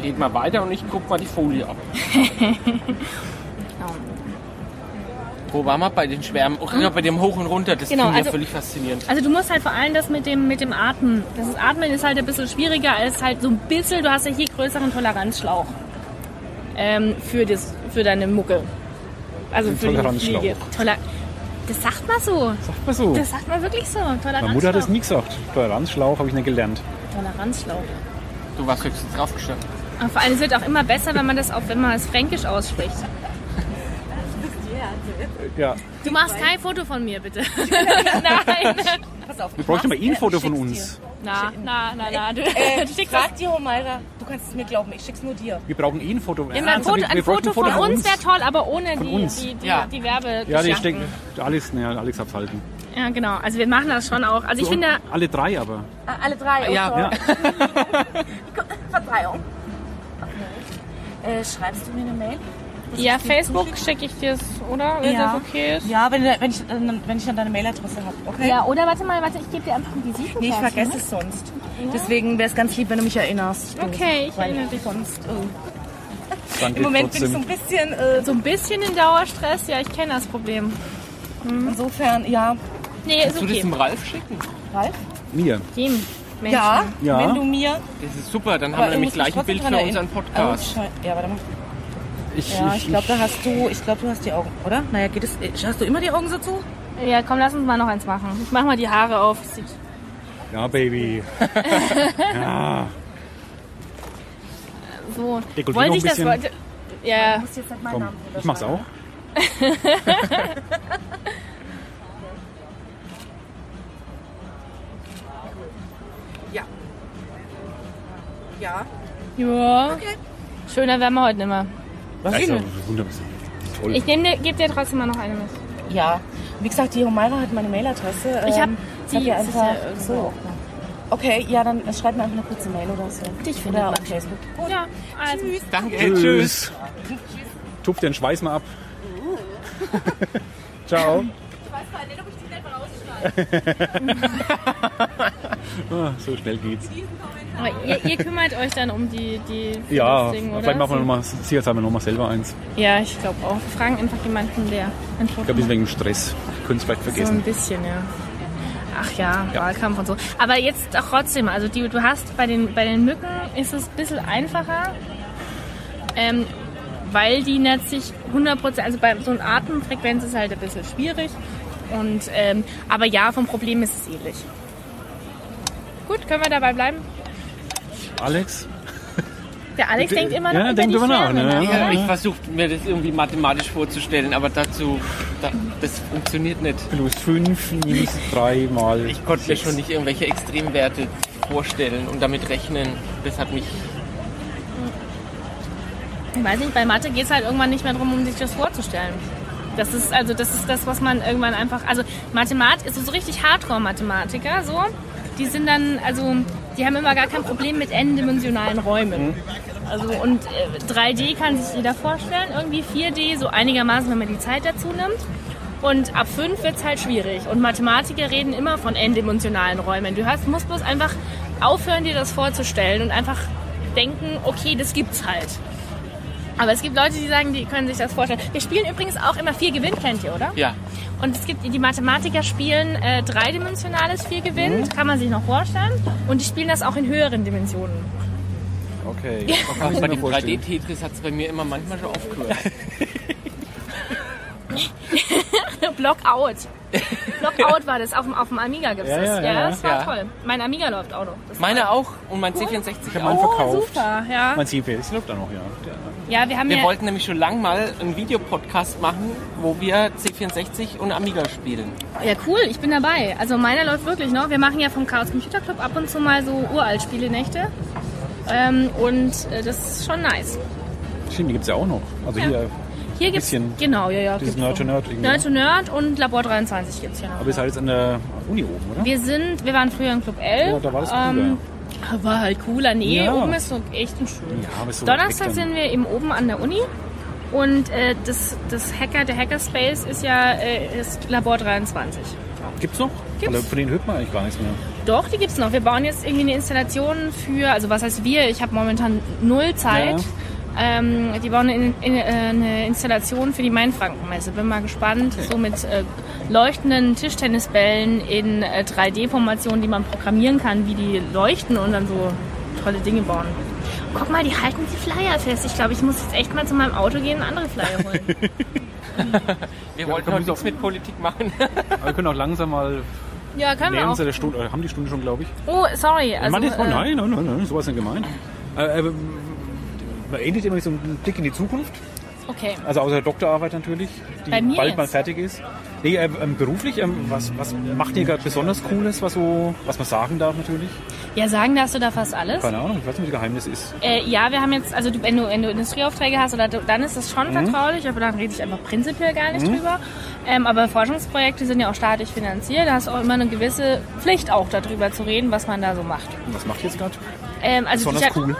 Leg mal weiter und ich guck mal die Folie ab. Wo waren wir? Bei den Schwärmen? Oh, ja, bei dem Hoch und Runter. Das Genau, finde ich also- ja völlig faszinierend. Also du musst halt vor allem das mit dem, mit dem Atmen. Das ist, Atmen ist halt ein bisschen schwieriger als halt so ein bisschen, du hast ja hier größeren Toleranzschlauch. Ähm, für, das, für deine Mucke. Also für die Toleranzschlauch. Fliege. Toler das sagt man so. Sagt man so. Das sagt man wirklich so. Toleranzschlauch. Meine Mutter hat es nie gesagt. Toleranzschlauch habe ich nicht gelernt. Toleranzschlauch. Du warst höchstens draufgestanden. Aber vor allem es wird auch immer besser, wenn man das auch, wenn man es fränkisch ausspricht. Ja. Du machst kein Foto von mir, bitte. Nein. Pass auf. Wir bräuchten mal eh ein Foto von uns. Na, na, na, na. Du, Äh, du schickst frag die Homaira. Du kannst es mir glauben, ich schick's nur dir. Wir brauchen eh ein Foto. Ja, ein Foto, wir- ein Foto von uns wäre toll, aber ohne Von die, uns. die, die, Ja. die Werbe. Ja, die stecken. Alex, ne, Alex abhalten. Ja, genau. Also wir machen das schon auch. Also ich finde, Alle drei aber. Ah, alle drei. Ja. okay. Ja. Verzeihung. Okay. Äh, schreibst du mir eine Mail? ja, Facebook schicke ich dir es, oder? Wenn Ja. das okay ist. Ja, wenn, wenn, ich, dann- wenn ich dann deine Mailadresse habe. Okay? Ja, oder warte mal, warte, ich gebe dir einfach ein Visitenkarte. Nee, ich vergesse es sonst. Deswegen wäre es ganz lieb, wenn du mich erinnerst. Okay, ich erinnere dich. sonst. Danke Im Moment bin ich trotzdem. so ein bisschen. Äh, So ein bisschen in Dauerstress, ja, ich kenne das Problem. insofern, ja. Nee, ist Kannst du das okay. dem Ralf schicken? Ralf? Mir. Dem Menschen. Ja, Ja. wenn du mir. Das ist super, dann Aber haben wir nämlich ich muss mich gleich ein Bild für erinnern. unseren Oh, Podcast. Schei- ja, warte mal. Ich, Ja, ich glaube, da hast du, ich glaube, du hast die Augen, oder? Naja, geht es, hast du immer die Augen so zu? Ja, komm, lass uns mal noch eins machen. Ich mach mal die Haare auf. Ja, Baby. ja. so. Dekolleté Wollte ich ein das bisschen. wollte. Ja, Muss jetzt nicht meinen Komm, Namen ich mach's auch. Ja. ja. Schöner werden wir heute nicht mehr. Was ist denn? wunderbar. Toll. Ich nehme dir, gebe dir trotzdem mal noch eine mit. Ja. Wie gesagt, die Homaira hat meine Mailadresse. Ich hab ähm, die- ist einfach ja so. Okay, ja, dann schreib mir einfach eine kurze Mail oder so. Dich Oder man. auf Facebook. Gut. Ja, also. Danke, Tschüss. Tupf den Schweiß mal ab. Ciao. Ah, so schnell geht's. Aber ihr, ihr kümmert euch dann um die, die Ja, Ding, oder? vielleicht machen wir nochmal, nochmal selber eins. Ja, ich glaube auch. Wir fragen einfach jemanden, der Foto Ich glaube, ist wegen dem Stress. Könnt es vielleicht So vergessen. ein bisschen, ja. Ach ja, Ja. Wahlkampf und so. Aber jetzt auch trotzdem, also die, du hast bei den, bei den Mücken ist es ein bisschen einfacher, ähm, weil die nicht sich 100%, also bei so einer Atemfrequenz ist halt ein bisschen schwierig. Und, ähm, aber ja, vom Problem ist es ähnlich. Gut, können wir dabei bleiben? Alex? Der Alex denkt immer noch Ja, über denk die nach, ne? nach, Ja, ich versuche mir das irgendwie mathematisch vorzustellen, aber dazu, da, das funktioniert nicht. Plus 5 minus 3 mal. Ich konnte mir schon nicht irgendwelche Extremwerte vorstellen und damit rechnen. Das hat mich. Ich weiß nicht, bei Mathe geht es halt irgendwann nicht mehr darum, um sich das vorzustellen. Das ist also das ist das, was man irgendwann einfach. Also Mathemat ist so richtig Hardcore-Mathematiker, so. Die sind dann, also die haben immer gar kein Problem mit n-dimensionalen Räumen. Also und äh, 3D kann sich jeder vorstellen, irgendwie 4D so einigermaßen, wenn man die Zeit dazu nimmt. Und ab 5 wird es halt schwierig. Und Mathematiker reden immer von n-dimensionalen Räumen. Du hast, musst bloß einfach aufhören, dir das vorzustellen und einfach denken, okay, das gibt's halt. Aber es gibt Leute, die sagen, die können sich das vorstellen. Wir spielen übrigens auch immer vier Gewinn, kennt ihr, oder? Ja. Und es gibt die Mathematiker spielen äh, dreidimensionales vier Gewinn, kann man sich noch vorstellen. Und die spielen das auch in höheren Dimensionen. Okay. Kann ich Bei dem vorstellen? 3D-Tetris hat es bei mir immer manchmal schon aufgehört. Blockout. Blockout war das auf dem, auf dem Amiga gibt's Ja, das. ja, Ja, ja, das war ja. toll. Mein Amiga läuft auch noch. Das Meine auch und mein C64 Ich hab meinen auch. Oh, verkauft. super, ja. Mein CPS läuft da noch, ja. Ja, wir haben Wir ja, wollten nämlich schon lang mal einen Videopodcast machen, wo wir C64 und Amiga spielen. ja, cool, ich bin dabei. Also meiner läuft wirklich noch. Wir machen ja vom Chaos Computer Club ab und zu mal so Uralt-Spielenächte. Ähm, und äh, das ist schon nice. Stimmt, die gibt es ja auch noch. Also Ja. hier, Hier gibt's, Bisschen genau, ja, ja. dieses Nerd to. Nerd irgendwie. Nerd to Nerd und Labor 23 gibt's hier noch. aber ihr seid jetzt an der Uni oben, oder? Wir sind, wir waren früher im Club L. Ja, da war das. Ähm, war halt cooler. Nee, Ja. oben ist so echt ein schön. Ja, so Donnerstag sind wir eben oben an der Uni. Und äh, das, das Hacker, der Hackerspace ist ja äh, ist Labor 23. Gibt's noch? Gibt's. Oder von denen hört man eigentlich gar nichts mehr. Doch, die gibt's noch. Wir bauen jetzt irgendwie eine Installation für, also was heißt wir? Ich habe momentan null Zeit. Ähm, die bauen eine, in, äh, eine Installation für die Mainfrankenmesse. Bin mal gespannt. So mit äh, leuchtenden Tischtennisbällen in äh, 3D-Formationen, die man programmieren kann, wie die leuchten und dann so tolle Dinge bauen. Guck mal, die halten die Flyer fest. Ich glaube, ich muss jetzt echt mal zu meinem Auto gehen und andere Flyer holen. Wir wollten komm, heute nichts auch- mit Politik machen. Aber wir können auch langsam mal ja, können wir auch. ja der Stunde, oder haben die Stunde schon, glaube ich. Oh, sorry. Also, Also, man ist, oh, äh, nein, nein, nein, nein, sowas nicht gemeint. Äh, äh, man endet immer mit so einem Blick in die Zukunft. Okay. Also außer der Doktorarbeit natürlich, die bald jetzt? mal fertig ist. Nee, äh, ähm, beruflich, ähm, was, was macht ihr gerade besonders Cooles, was, so, was man sagen darf natürlich? Ja, sagen darfst du da fast alles. Keine Ahnung, ich weiß nicht, was das Geheimnis ist. Äh, ja, wir haben jetzt, also du, wenn, du, wenn du Industrieaufträge hast, oder dann ist das Mhm. schon vertraulich, aber dann rede ich einfach prinzipiell gar nicht drüber. Ähm, aber Forschungsprojekte sind ja auch staatlich finanziert, da hast du auch immer eine gewisse Pflicht auch darüber zu reden, was man da so macht. Und was macht ihr jetzt gerade? Ähm, also Besonders ich, cool.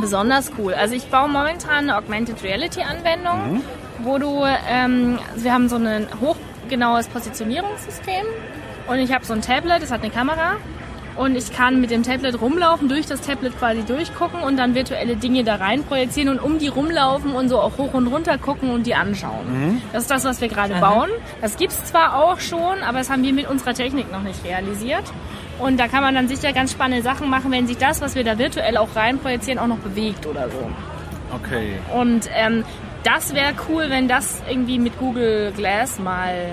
Besonders cool. Also ich baue momentan eine Augmented Reality Anwendung, Mhm. wo du, ähm, wir haben so ein hochgenaues Positionierungssystem und ich habe so ein Tablet, das hat eine Kamera und ich kann mit dem Tablet rumlaufen, durch das Tablet quasi durchgucken und dann virtuelle Dinge da rein projizieren und um die rumlaufen und so auch hoch und runter gucken und die anschauen. Das ist das, was wir gerade bauen. Das gibt's zwar auch schon, aber das haben wir mit unserer Technik noch nicht realisiert. Und da kann man dann sicher ganz spannende Sachen machen, wenn sich das, was wir da virtuell auch rein projizieren, auch noch bewegt oder so. Okay. Und ähm, das wäre cool, wenn das irgendwie mit Google Glass mal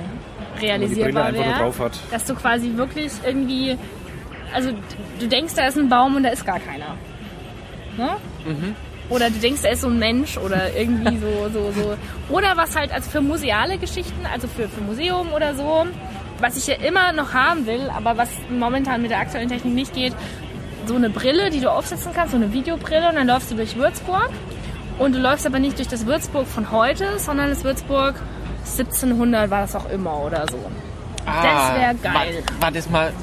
realisierbar wäre. Dass du quasi wirklich irgendwie, also du denkst, da ist ein Baum und da ist gar keiner. Ne? Mhm. Oder du denkst, da ist so ein Mensch oder irgendwie so, so, so. Oder was halt also für museale Geschichten, also für, für Museum oder so, was ich ja immer noch haben will, aber was momentan mit der aktuellen Technik nicht geht, so eine Brille, die du aufsetzen kannst, so eine Videobrille und dann läufst du durch Würzburg und du läufst aber nicht durch das Würzburg von heute, sondern das Würzburg 1700 war das auch immer oder so. Das wär geil. War, war das mal,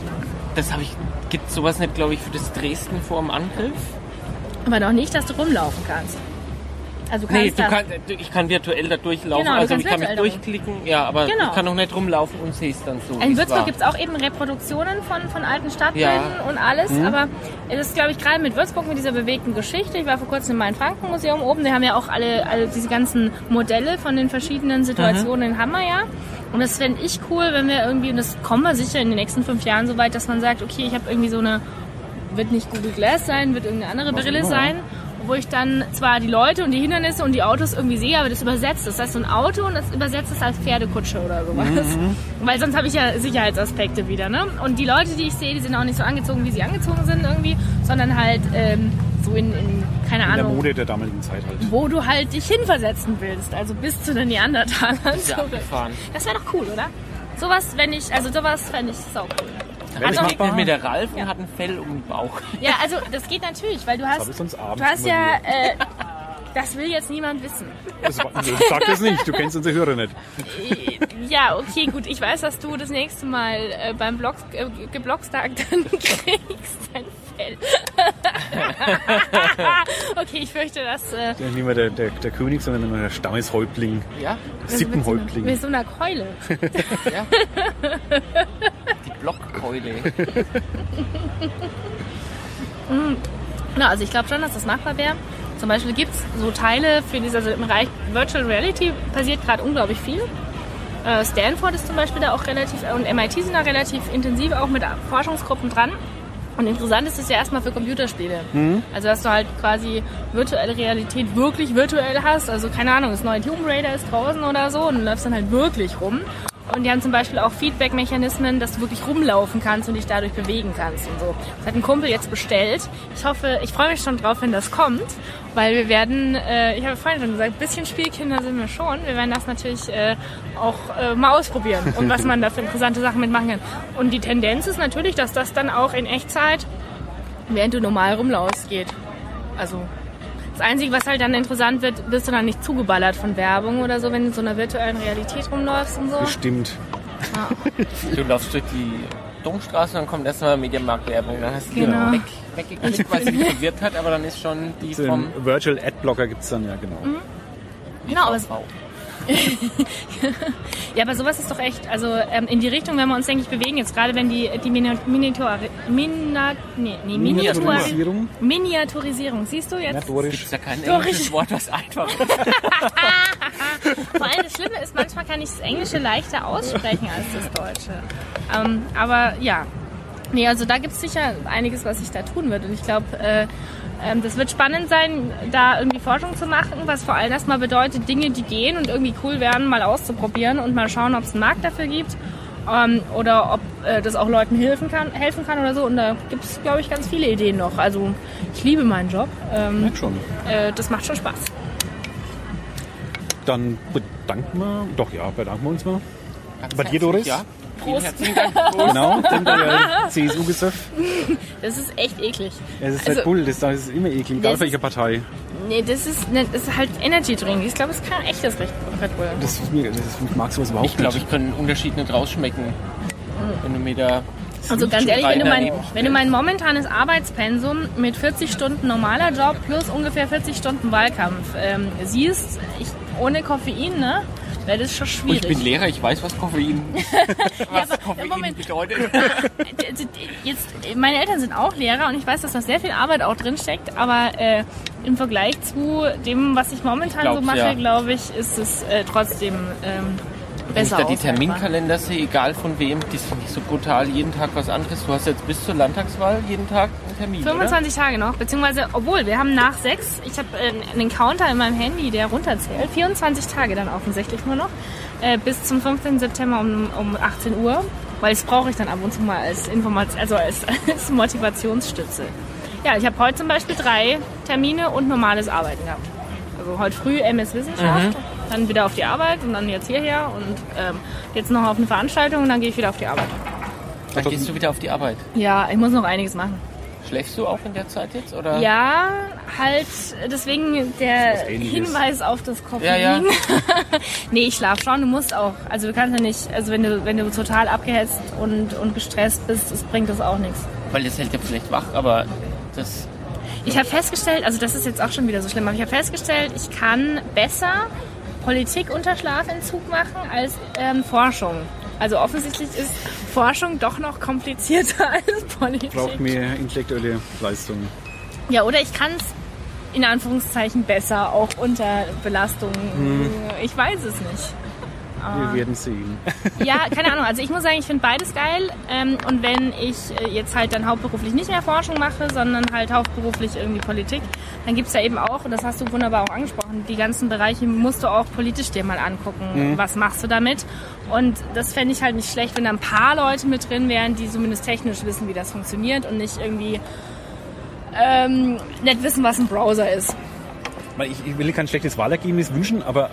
das habe ich, gibt sowas nicht, glaube ich, für das Dresden vor dem Angriff? Aber noch nicht, dass du rumlaufen kannst. Also du kannst Nee, du das, kann, ich kann virtuell da durchlaufen, Genau, du also ich kannst kann mich durchklicken, ja, aber Genau. ich kann noch nicht rumlaufen und sehe es dann so. In Würzburg gibt es auch eben Reproduktionen von, von alten Stadtbildern Ja. Mhm. und alles, aber es ist, glaube ich, gerade mit Würzburg, mit dieser bewegten Geschichte. Ich war vor kurzem im Main-Franken-Museum oben, die haben ja auch alle, alle diese ganzen Modelle von den verschiedenen Situationen in Hammer, ja. Und das fände ich cool, wenn wir irgendwie, und das kommen wir sicher in den nächsten fünf Jahren so weit, dass man sagt, okay, ich habe irgendwie so eine, wird nicht Google Glass sein, wird irgendeine andere Brille immer, sein, wo ich dann zwar die Leute und die Hindernisse und die Autos irgendwie sehe, aber das übersetzt ist. Das heißt, so ein Auto und das übersetzt es als Pferdekutsche oder sowas. Weil sonst habe ich ja Sicherheitsaspekte wieder, ne? Und die Leute, die ich sehe, die sind auch nicht so angezogen, wie sie angezogen sind irgendwie, sondern halt ähm, so in, in keine In der Ahnung, Mode der damaligen Zeit halt. wo du halt dich hinversetzen willst, also bis zu den Neandertalern Ja, abgefahren. Das wäre doch cool, oder? Sowas, wenn ich, also sowas fände ich sau cool. Also- machbar? Mit der Ralf und hat ein Fell um den Bauch. Ja, also das geht natürlich, weil du hast, ich du hast ja, äh, das will jetzt niemand wissen. Das, sag das nicht, du kennst unsere Hörer nicht. Ja, okay, gut, ich weiß, dass du das nächste Mal äh, beim Blog, äh, Geblockstag dann kriegst dein Fell. okay, ich fürchte, dass äh, Ja, Nicht mehr der, der, der König, sondern immer der Stammeshäuptling, Ja, Sippenhäuptling. mit so einer Keule. ja. Die Blockkeule. Na, also ich glaube schon, dass das machbar wäre. Zum Beispiel gibt es so Teile für diese, also im Bereich Virtual Reality passiert gerade unglaublich viel. Äh, Stanford ist zum Beispiel da auch relativ, und MIT sind da relativ intensiv auch mit Forschungsgruppen dran. Und interessant ist es ja erstmal für Computerspiele. Also dass du halt quasi virtuelle Realität wirklich virtuell hast. Also keine Ahnung, das neue Tomb Raider ist draußen oder so und du läufst dann halt wirklich rum. Und die haben zum Beispiel auch Feedback-Mechanismen, dass du wirklich rumlaufen kannst und dich dadurch bewegen kannst und so. Das hat ein Kumpel jetzt bestellt. Ich hoffe, ich freue mich schon drauf, wenn das kommt, weil wir werden, äh, ich habe vorhin schon gesagt, ein bisschen Spielkinder sind wir schon. Wir werden das natürlich äh, auch äh, mal ausprobieren und was man da für interessante Sachen mitmachen kann. Und die Tendenz ist natürlich, dass das dann auch in Echtzeit, während du normal rumlaufst, geht. Also das Einzige, was halt dann interessant wird, bist du dann nicht zugeballert von Werbung oder so, wenn du in so einer virtuellen Realität rumläufst und so. Bestimmt. Du laufst durch die Domstraße und dann kommt erstmal Mediamarkt-Werbung. Dann hast du Genau. die weg, weggeklickt, weil sie dich verwirrt hat, aber dann ist schon die vom Virtual Adblocker gibt es dann, ja genau. Genau, aber, es-. ja, aber sowas ist doch echt, also ähm, in die Richtung, wenn wir uns, denke ich, bewegen, jetzt gerade wenn die, die Mini- Miniatur, Mina, nee, nee, Miniatur, Miniaturisierung. Miniaturisierung, siehst du jetzt? Motorisch. Ist ja kein englisches ich- Wort, was einfach ist. Vor allem das Schlimme ist, manchmal kann ich das Englische leichter aussprechen als das Deutsche. Ähm, aber ja, nee, also da gibt es sicher einiges, was sich da tun wird. Und ich glaube, äh, das wird spannend sein, da irgendwie Forschung zu machen, was vor allem erstmal bedeutet, Dinge, die gehen und irgendwie cool werden, mal auszuprobieren und mal schauen, ob es einen Markt dafür gibt. Ähm, oder ob äh, das auch Leuten helfen kann, helfen kann oder so. Und da gibt es, glaube ich, ganz viele Ideen noch. Also ich liebe meinen Job. Ähm, schon. äh, das macht schon Spaß. Dann bedanken wir, doch ja, bedanken wir uns mal. Ganz Bei dir, Doris? Ja. Vielen herzlichen Dank. Prost. Genau, euer CSU-Gesöff. Das ist echt eklig. Es ist Also- Red Bull, das, das ist immer eklig, egal Das welche Partei. Nee, das ist, ne, das ist halt Energy Drink. Ich glaube, es ist kein echtes Red Red Bull. Das, ist mir, das ist, ich mag sowas überhaupt Ich glaube, nicht. ich kann einen Unterschied nicht rausschmecken. Wenn du mir da. Also ganz ehrlich, wenn du, mein, wenn du mein momentanes Arbeitspensum mit 40 Stunden normaler Job plus ungefähr 40 Stunden Wahlkampf ähm, siehst, ich, ohne Koffein, ne, wäre das schon Oh, ich schwierig. bin Lehrer, ich weiß, was Koffein, was aber- Koffein Moment. bedeutet. Also, Jetzt, meine Eltern sind auch Lehrer und ich weiß, dass da sehr viel Arbeit auch drin steckt, aber äh, im Vergleich zu dem, was ich momentan so glaub's, mache, ja. glaube ich, ist es äh, trotzdem ähm, Wenn ich da die. Terminkalender sehe, egal von wem, die sind nicht so brutal, jeden Tag was anderes. Du hast jetzt bis zur Landtagswahl jeden Tag einen Termin, 25 Tage noch, beziehungsweise, obwohl, wir haben nach sechs, ich habe äh, einen Counter in meinem Handy, der runterzählt, 24 Tage dann offensichtlich nur noch, äh, bis zum 15. September um, um 18 Uhr, weil das brauche ich dann ab und zu mal als Information, also als, als Motivationsstütze. Ja, ich habe heute zum Beispiel drei Termine und normales Arbeiten gehabt. Also heute früh MS Wissenschaft, dann wieder auf die Arbeit und dann jetzt hierher und ähm, jetzt noch auf eine Veranstaltung und dann gehe ich wieder auf die Arbeit. Dann gehst du wieder auf die Arbeit. Ja, ich muss noch einiges machen. Schläfst du auch in der Zeit jetzt? Oder? Ja, halt deswegen der. Hinweis auf das Koffein. Ja, ja. nee, ich schlaf schon, du musst auch. Also du kannst ja nicht, also wenn du, wenn du total abgehetzt und, und gestresst bist, das bringt das auch nichts. Weil das hält ja vielleicht wach, aber das. Ich habe festgestellt, also das ist jetzt auch schon wieder so schlimm, aber ich habe festgestellt, ich kann besser Politik unter Schlafentzug machen als ähm, Forschung. Also offensichtlich ist Forschung doch noch komplizierter als Politik. Braucht mehr intellektuelle Leistung. Ja, oder ich kann es in Anführungszeichen besser, auch unter Belastung. Ich weiß es nicht. Wir werden sehen. ja, keine Ahnung. Also ich muss sagen, ich finde beides geil. Ähm, und wenn ich äh, jetzt halt dann hauptberuflich nicht mehr Forschung mache, sondern halt hauptberuflich irgendwie Politik, dann gibt's ja eben auch, und das hast du wunderbar auch angesprochen, die ganzen Bereiche musst du auch politisch dir mal angucken. Was machst du damit? Und das fände ich halt nicht schlecht, wenn da ein paar Leute mit drin wären, die zumindest technisch wissen, wie das funktioniert und nicht irgendwie ähm, nicht wissen, was ein Browser ist. Ich will kein schlechtes Wahlergebnis wünschen, aber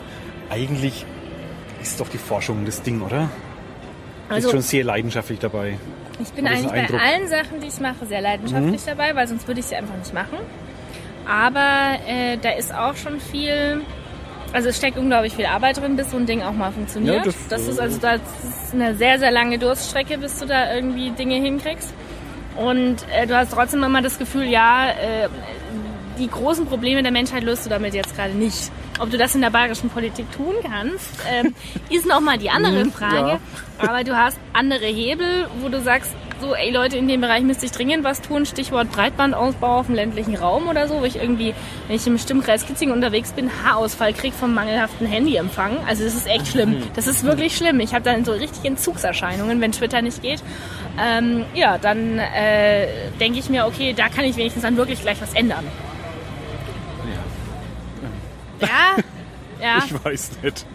eigentlich ist doch die Forschung das Ding, oder? Also- ist schon sehr leidenschaftlich dabei. Ich bin eigentlich bei allen Sachen, die ich mache, sehr leidenschaftlich Mhm. dabei, weil sonst würde ich sie einfach nicht machen. Aber äh, da ist auch schon viel, also es steckt unglaublich viel Arbeit drin, bis so ein Ding auch mal funktioniert. Ja, das, das, ist äh, also das ist eine sehr, sehr lange Durststrecke, bis du da irgendwie Dinge hinkriegst. Und äh, du hast trotzdem immer das Gefühl, ja, äh, die großen Probleme der Menschheit löst du damit jetzt gerade nicht. Ob du das in der bayerischen Politik tun kannst, ähm, ist nochmal die andere Frage. Aber du hast andere Hebel, wo du sagst, so, ey Leute, in dem Bereich müsste ich dringend was tun. Stichwort Breitbandausbau auf dem ländlichen Raum oder so, wo ich irgendwie, wenn ich im Stimmkreis Kitzingen unterwegs bin, Haarausfall krieg vom mangelhaften Handyempfang. Also das ist echt schlimm. Das ist wirklich schlimm. Ich habe dann so richtig Entzugserscheinungen, wenn Twitter nicht geht. Ähm, ja, dann äh, denke ich mir, okay, da kann ich wenigstens dann wirklich gleich was ändern. Ja, ja, Ich weiß nicht.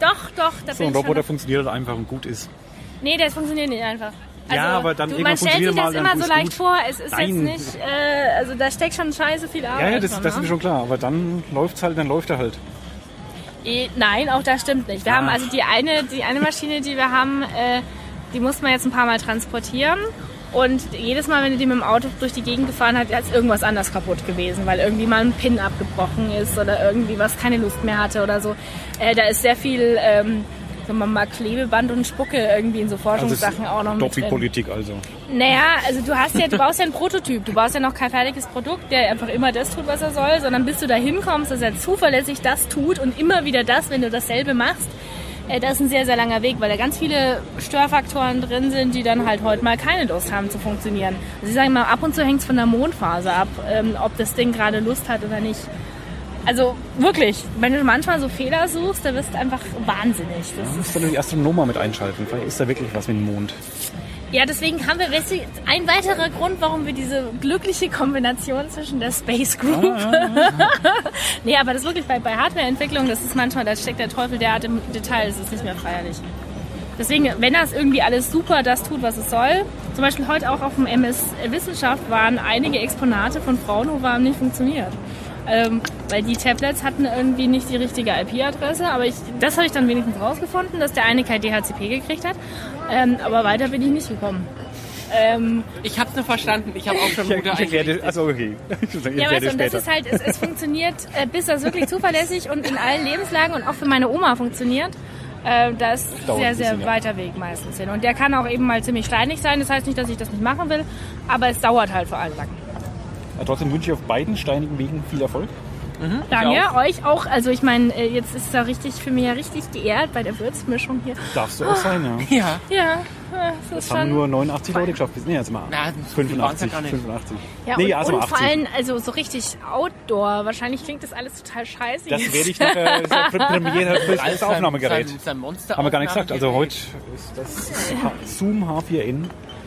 doch, doch. Da So bin ein ich Roboter funktioniert halt einfach und gut ist. Nee, das funktioniert nicht einfach. Also, Ja, aber dann du, man stellt sich das immer so leicht gut. vor. Es ist Nein. jetzt nicht, äh, also da steckt schon scheiße viel Arbeit Ja, ja, das, drin, das ist ne? mir schon klar. Aber dann läuft's halt, dann läuft er halt. Eh, Nein, auch das stimmt nicht. Wir Ah. haben also die eine, die eine Maschine, die wir haben, äh, die muss man jetzt ein paar Mal transportieren. Und jedes Mal, wenn du die mit dem Auto durch die Gegend gefahren hast, ist irgendwas anders kaputt gewesen, weil irgendwie mal ein Pin abgebrochen ist oder irgendwie was keine Lust mehr hatte oder so. Äh, da ist sehr viel, ähm, sagen wir mal, Klebeband und Spucke irgendwie in so Forschungssachen auch noch doch mit drin. Politik also. Naja, also du hast ja, du baust ja einen Prototyp. Du baust ja noch kein fertiges Produkt, der einfach immer das tut, was er soll, sondern bis du da hinkommst, dass er zuverlässig das tut und immer wieder das, wenn du dasselbe machst, äh, das ist ein sehr, sehr langer Weg, weil da ganz viele Störfaktoren drin sind, die dann halt heute mal keine Lust haben zu funktionieren. Also ich sage mal, ab und zu hängt es von der Mondphase ab, ähm, ob das Ding gerade Lust hat oder nicht. Also wirklich, wenn du manchmal so Fehler suchst, da wirst du einfach wahnsinnig. Das Du musst dann die Astronomen mal mit einschalten. Vielleicht ist da wirklich was mit dem Mond. Ja, deswegen haben wir ein weiterer Grund, warum wir diese glückliche Kombination zwischen der Space Group. nee, aber das ist wirklich bei, bei Hardwareentwicklung, das ist manchmal, da steckt der Teufel derart im Detail, das ist nicht mehr feierlich. Deswegen, wenn das irgendwie alles super das tut, was es soll, zum Beispiel heute auch auf dem MS Wissenschaft waren einige Exponate von Fraunhofer haben nicht funktioniert. Ähm, weil die Tablets hatten irgendwie nicht die richtige IP-Adresse, aber ich, das habe ich dann wenigstens rausgefunden, dass der eine kein DHCP gekriegt hat. Ähm, aber weiter bin ich nicht gekommen. Ähm, Ich hab's nur verstanden. Ich habe auch schon Ich, Mutter ich eingerichtet. also okay. Ich ja, erkläre weißt du, und das ist halt, es, es funktioniert, äh, bis das wirklich zuverlässig und in allen Lebenslagen und auch für meine Oma funktioniert. Äh, da ist sehr, sehr bisschen, ja. weiter Weg meistens hin. Und der kann auch eben mal ziemlich steinig sein. Das heißt nicht, dass ich das nicht machen will, aber es dauert halt vor allem lang. Aber trotzdem wünsche ich auf beiden steinigen Wegen viel Erfolg. Danke, euch auch. Also ich meine, äh, jetzt ist es ja richtig für mich ja richtig geehrt bei der Würzmischung hier. Darfst du auch sein, ja. Ja. Ja, äh, das Das ist haben schon. nur 89 Leute geschafft. Nee, jetzt mal Na, so viel waren's ja 85. gar nicht. 85. Ja, nee, und, also und 80. vor allem also so richtig Outdoor. Wahrscheinlich klingt das alles total scheiße. Das werde ich nachher das ist ja Premiere für das Aufnahmegerät. Sein, sein Monster Haben wir gar nicht gesagt. Also heute ist das Zoom H4n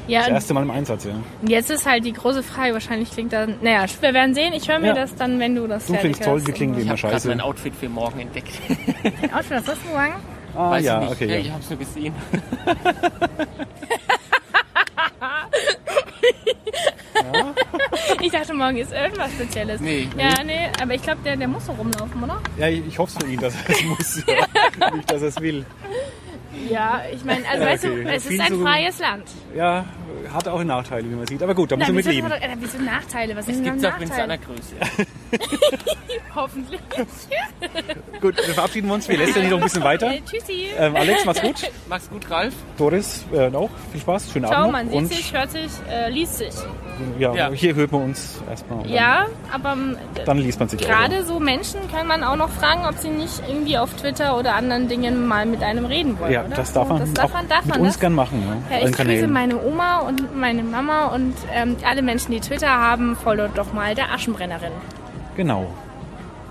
ja, das erste Mal im Einsatz, ja. Jetzt ist halt die große Frage, wahrscheinlich klingt dann, naja, wir werden sehen. Ich höre mir Ja. das dann, wenn du das Du klingst toll, hast. wir klingen wie Ich immer habe gerade scheiße. mein Outfit für morgen entdeckt. Outfit, was hast du sagen? Ah Weiß ja, ich nicht. okay. Ja, Ja. ich hab's nur gesehen. Ich dachte, morgen ist irgendwas Spezielles. Nee. Ja, nee, aber ich glaube, der, der muss so rumlaufen, oder? ja, ich ich hoffe es für ihn, dass er es muss. Ja. Nicht, dass er es will. Ja, ich meine, also Ja, weißt okay. du, es ist ein so- freies Land. Ja, hat auch Nachteile, wie man sieht. Aber gut, da er wieso, mitleben. wieso Nachteile? Was sind denn Gibt's auch in seiner Nachteile? Größe. Hoffentlich. Gut, dann verabschieden wir uns. Wir lästern hier noch ein bisschen weiter. Äh, tschüssi. Ähm, Alex, mach's gut. Mach's gut, Ralf. Doris, äh, auch. Viel Spaß. Schönen Ciao, Abend. man noch. sieht Und sich, hört sich, äh, liest sich. ja, Ja. hier hört man uns erstmal. Ja, aber ähm, Dann, liest man sich gerade so Menschen kann man auch noch fragen, ob sie nicht irgendwie auf Twitter oder anderen Dingen mal mit einem reden wollen. Ja, oder? das darf man, das darf man, darf mit man uns das? gern machen. Ja, Ja, ich grüße meine Oma und meine Mama und ähm, alle Menschen, die Twitter haben, folgt doch mal der Aschenbrennerin. Genau.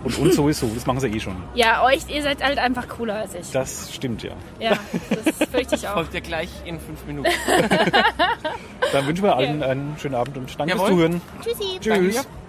Und uns sowieso, das machen sie eh schon. Ja, euch, ihr seid halt einfach cooler als ich. Das stimmt ja. Ja, das fürchte ich auch. Folgt ja gleich in fünf Minuten. Dann wünschen wir allen einen schönen Abend und danke Jawohl. fürs Zuhören. Tschüssi. Tschüss. Danke.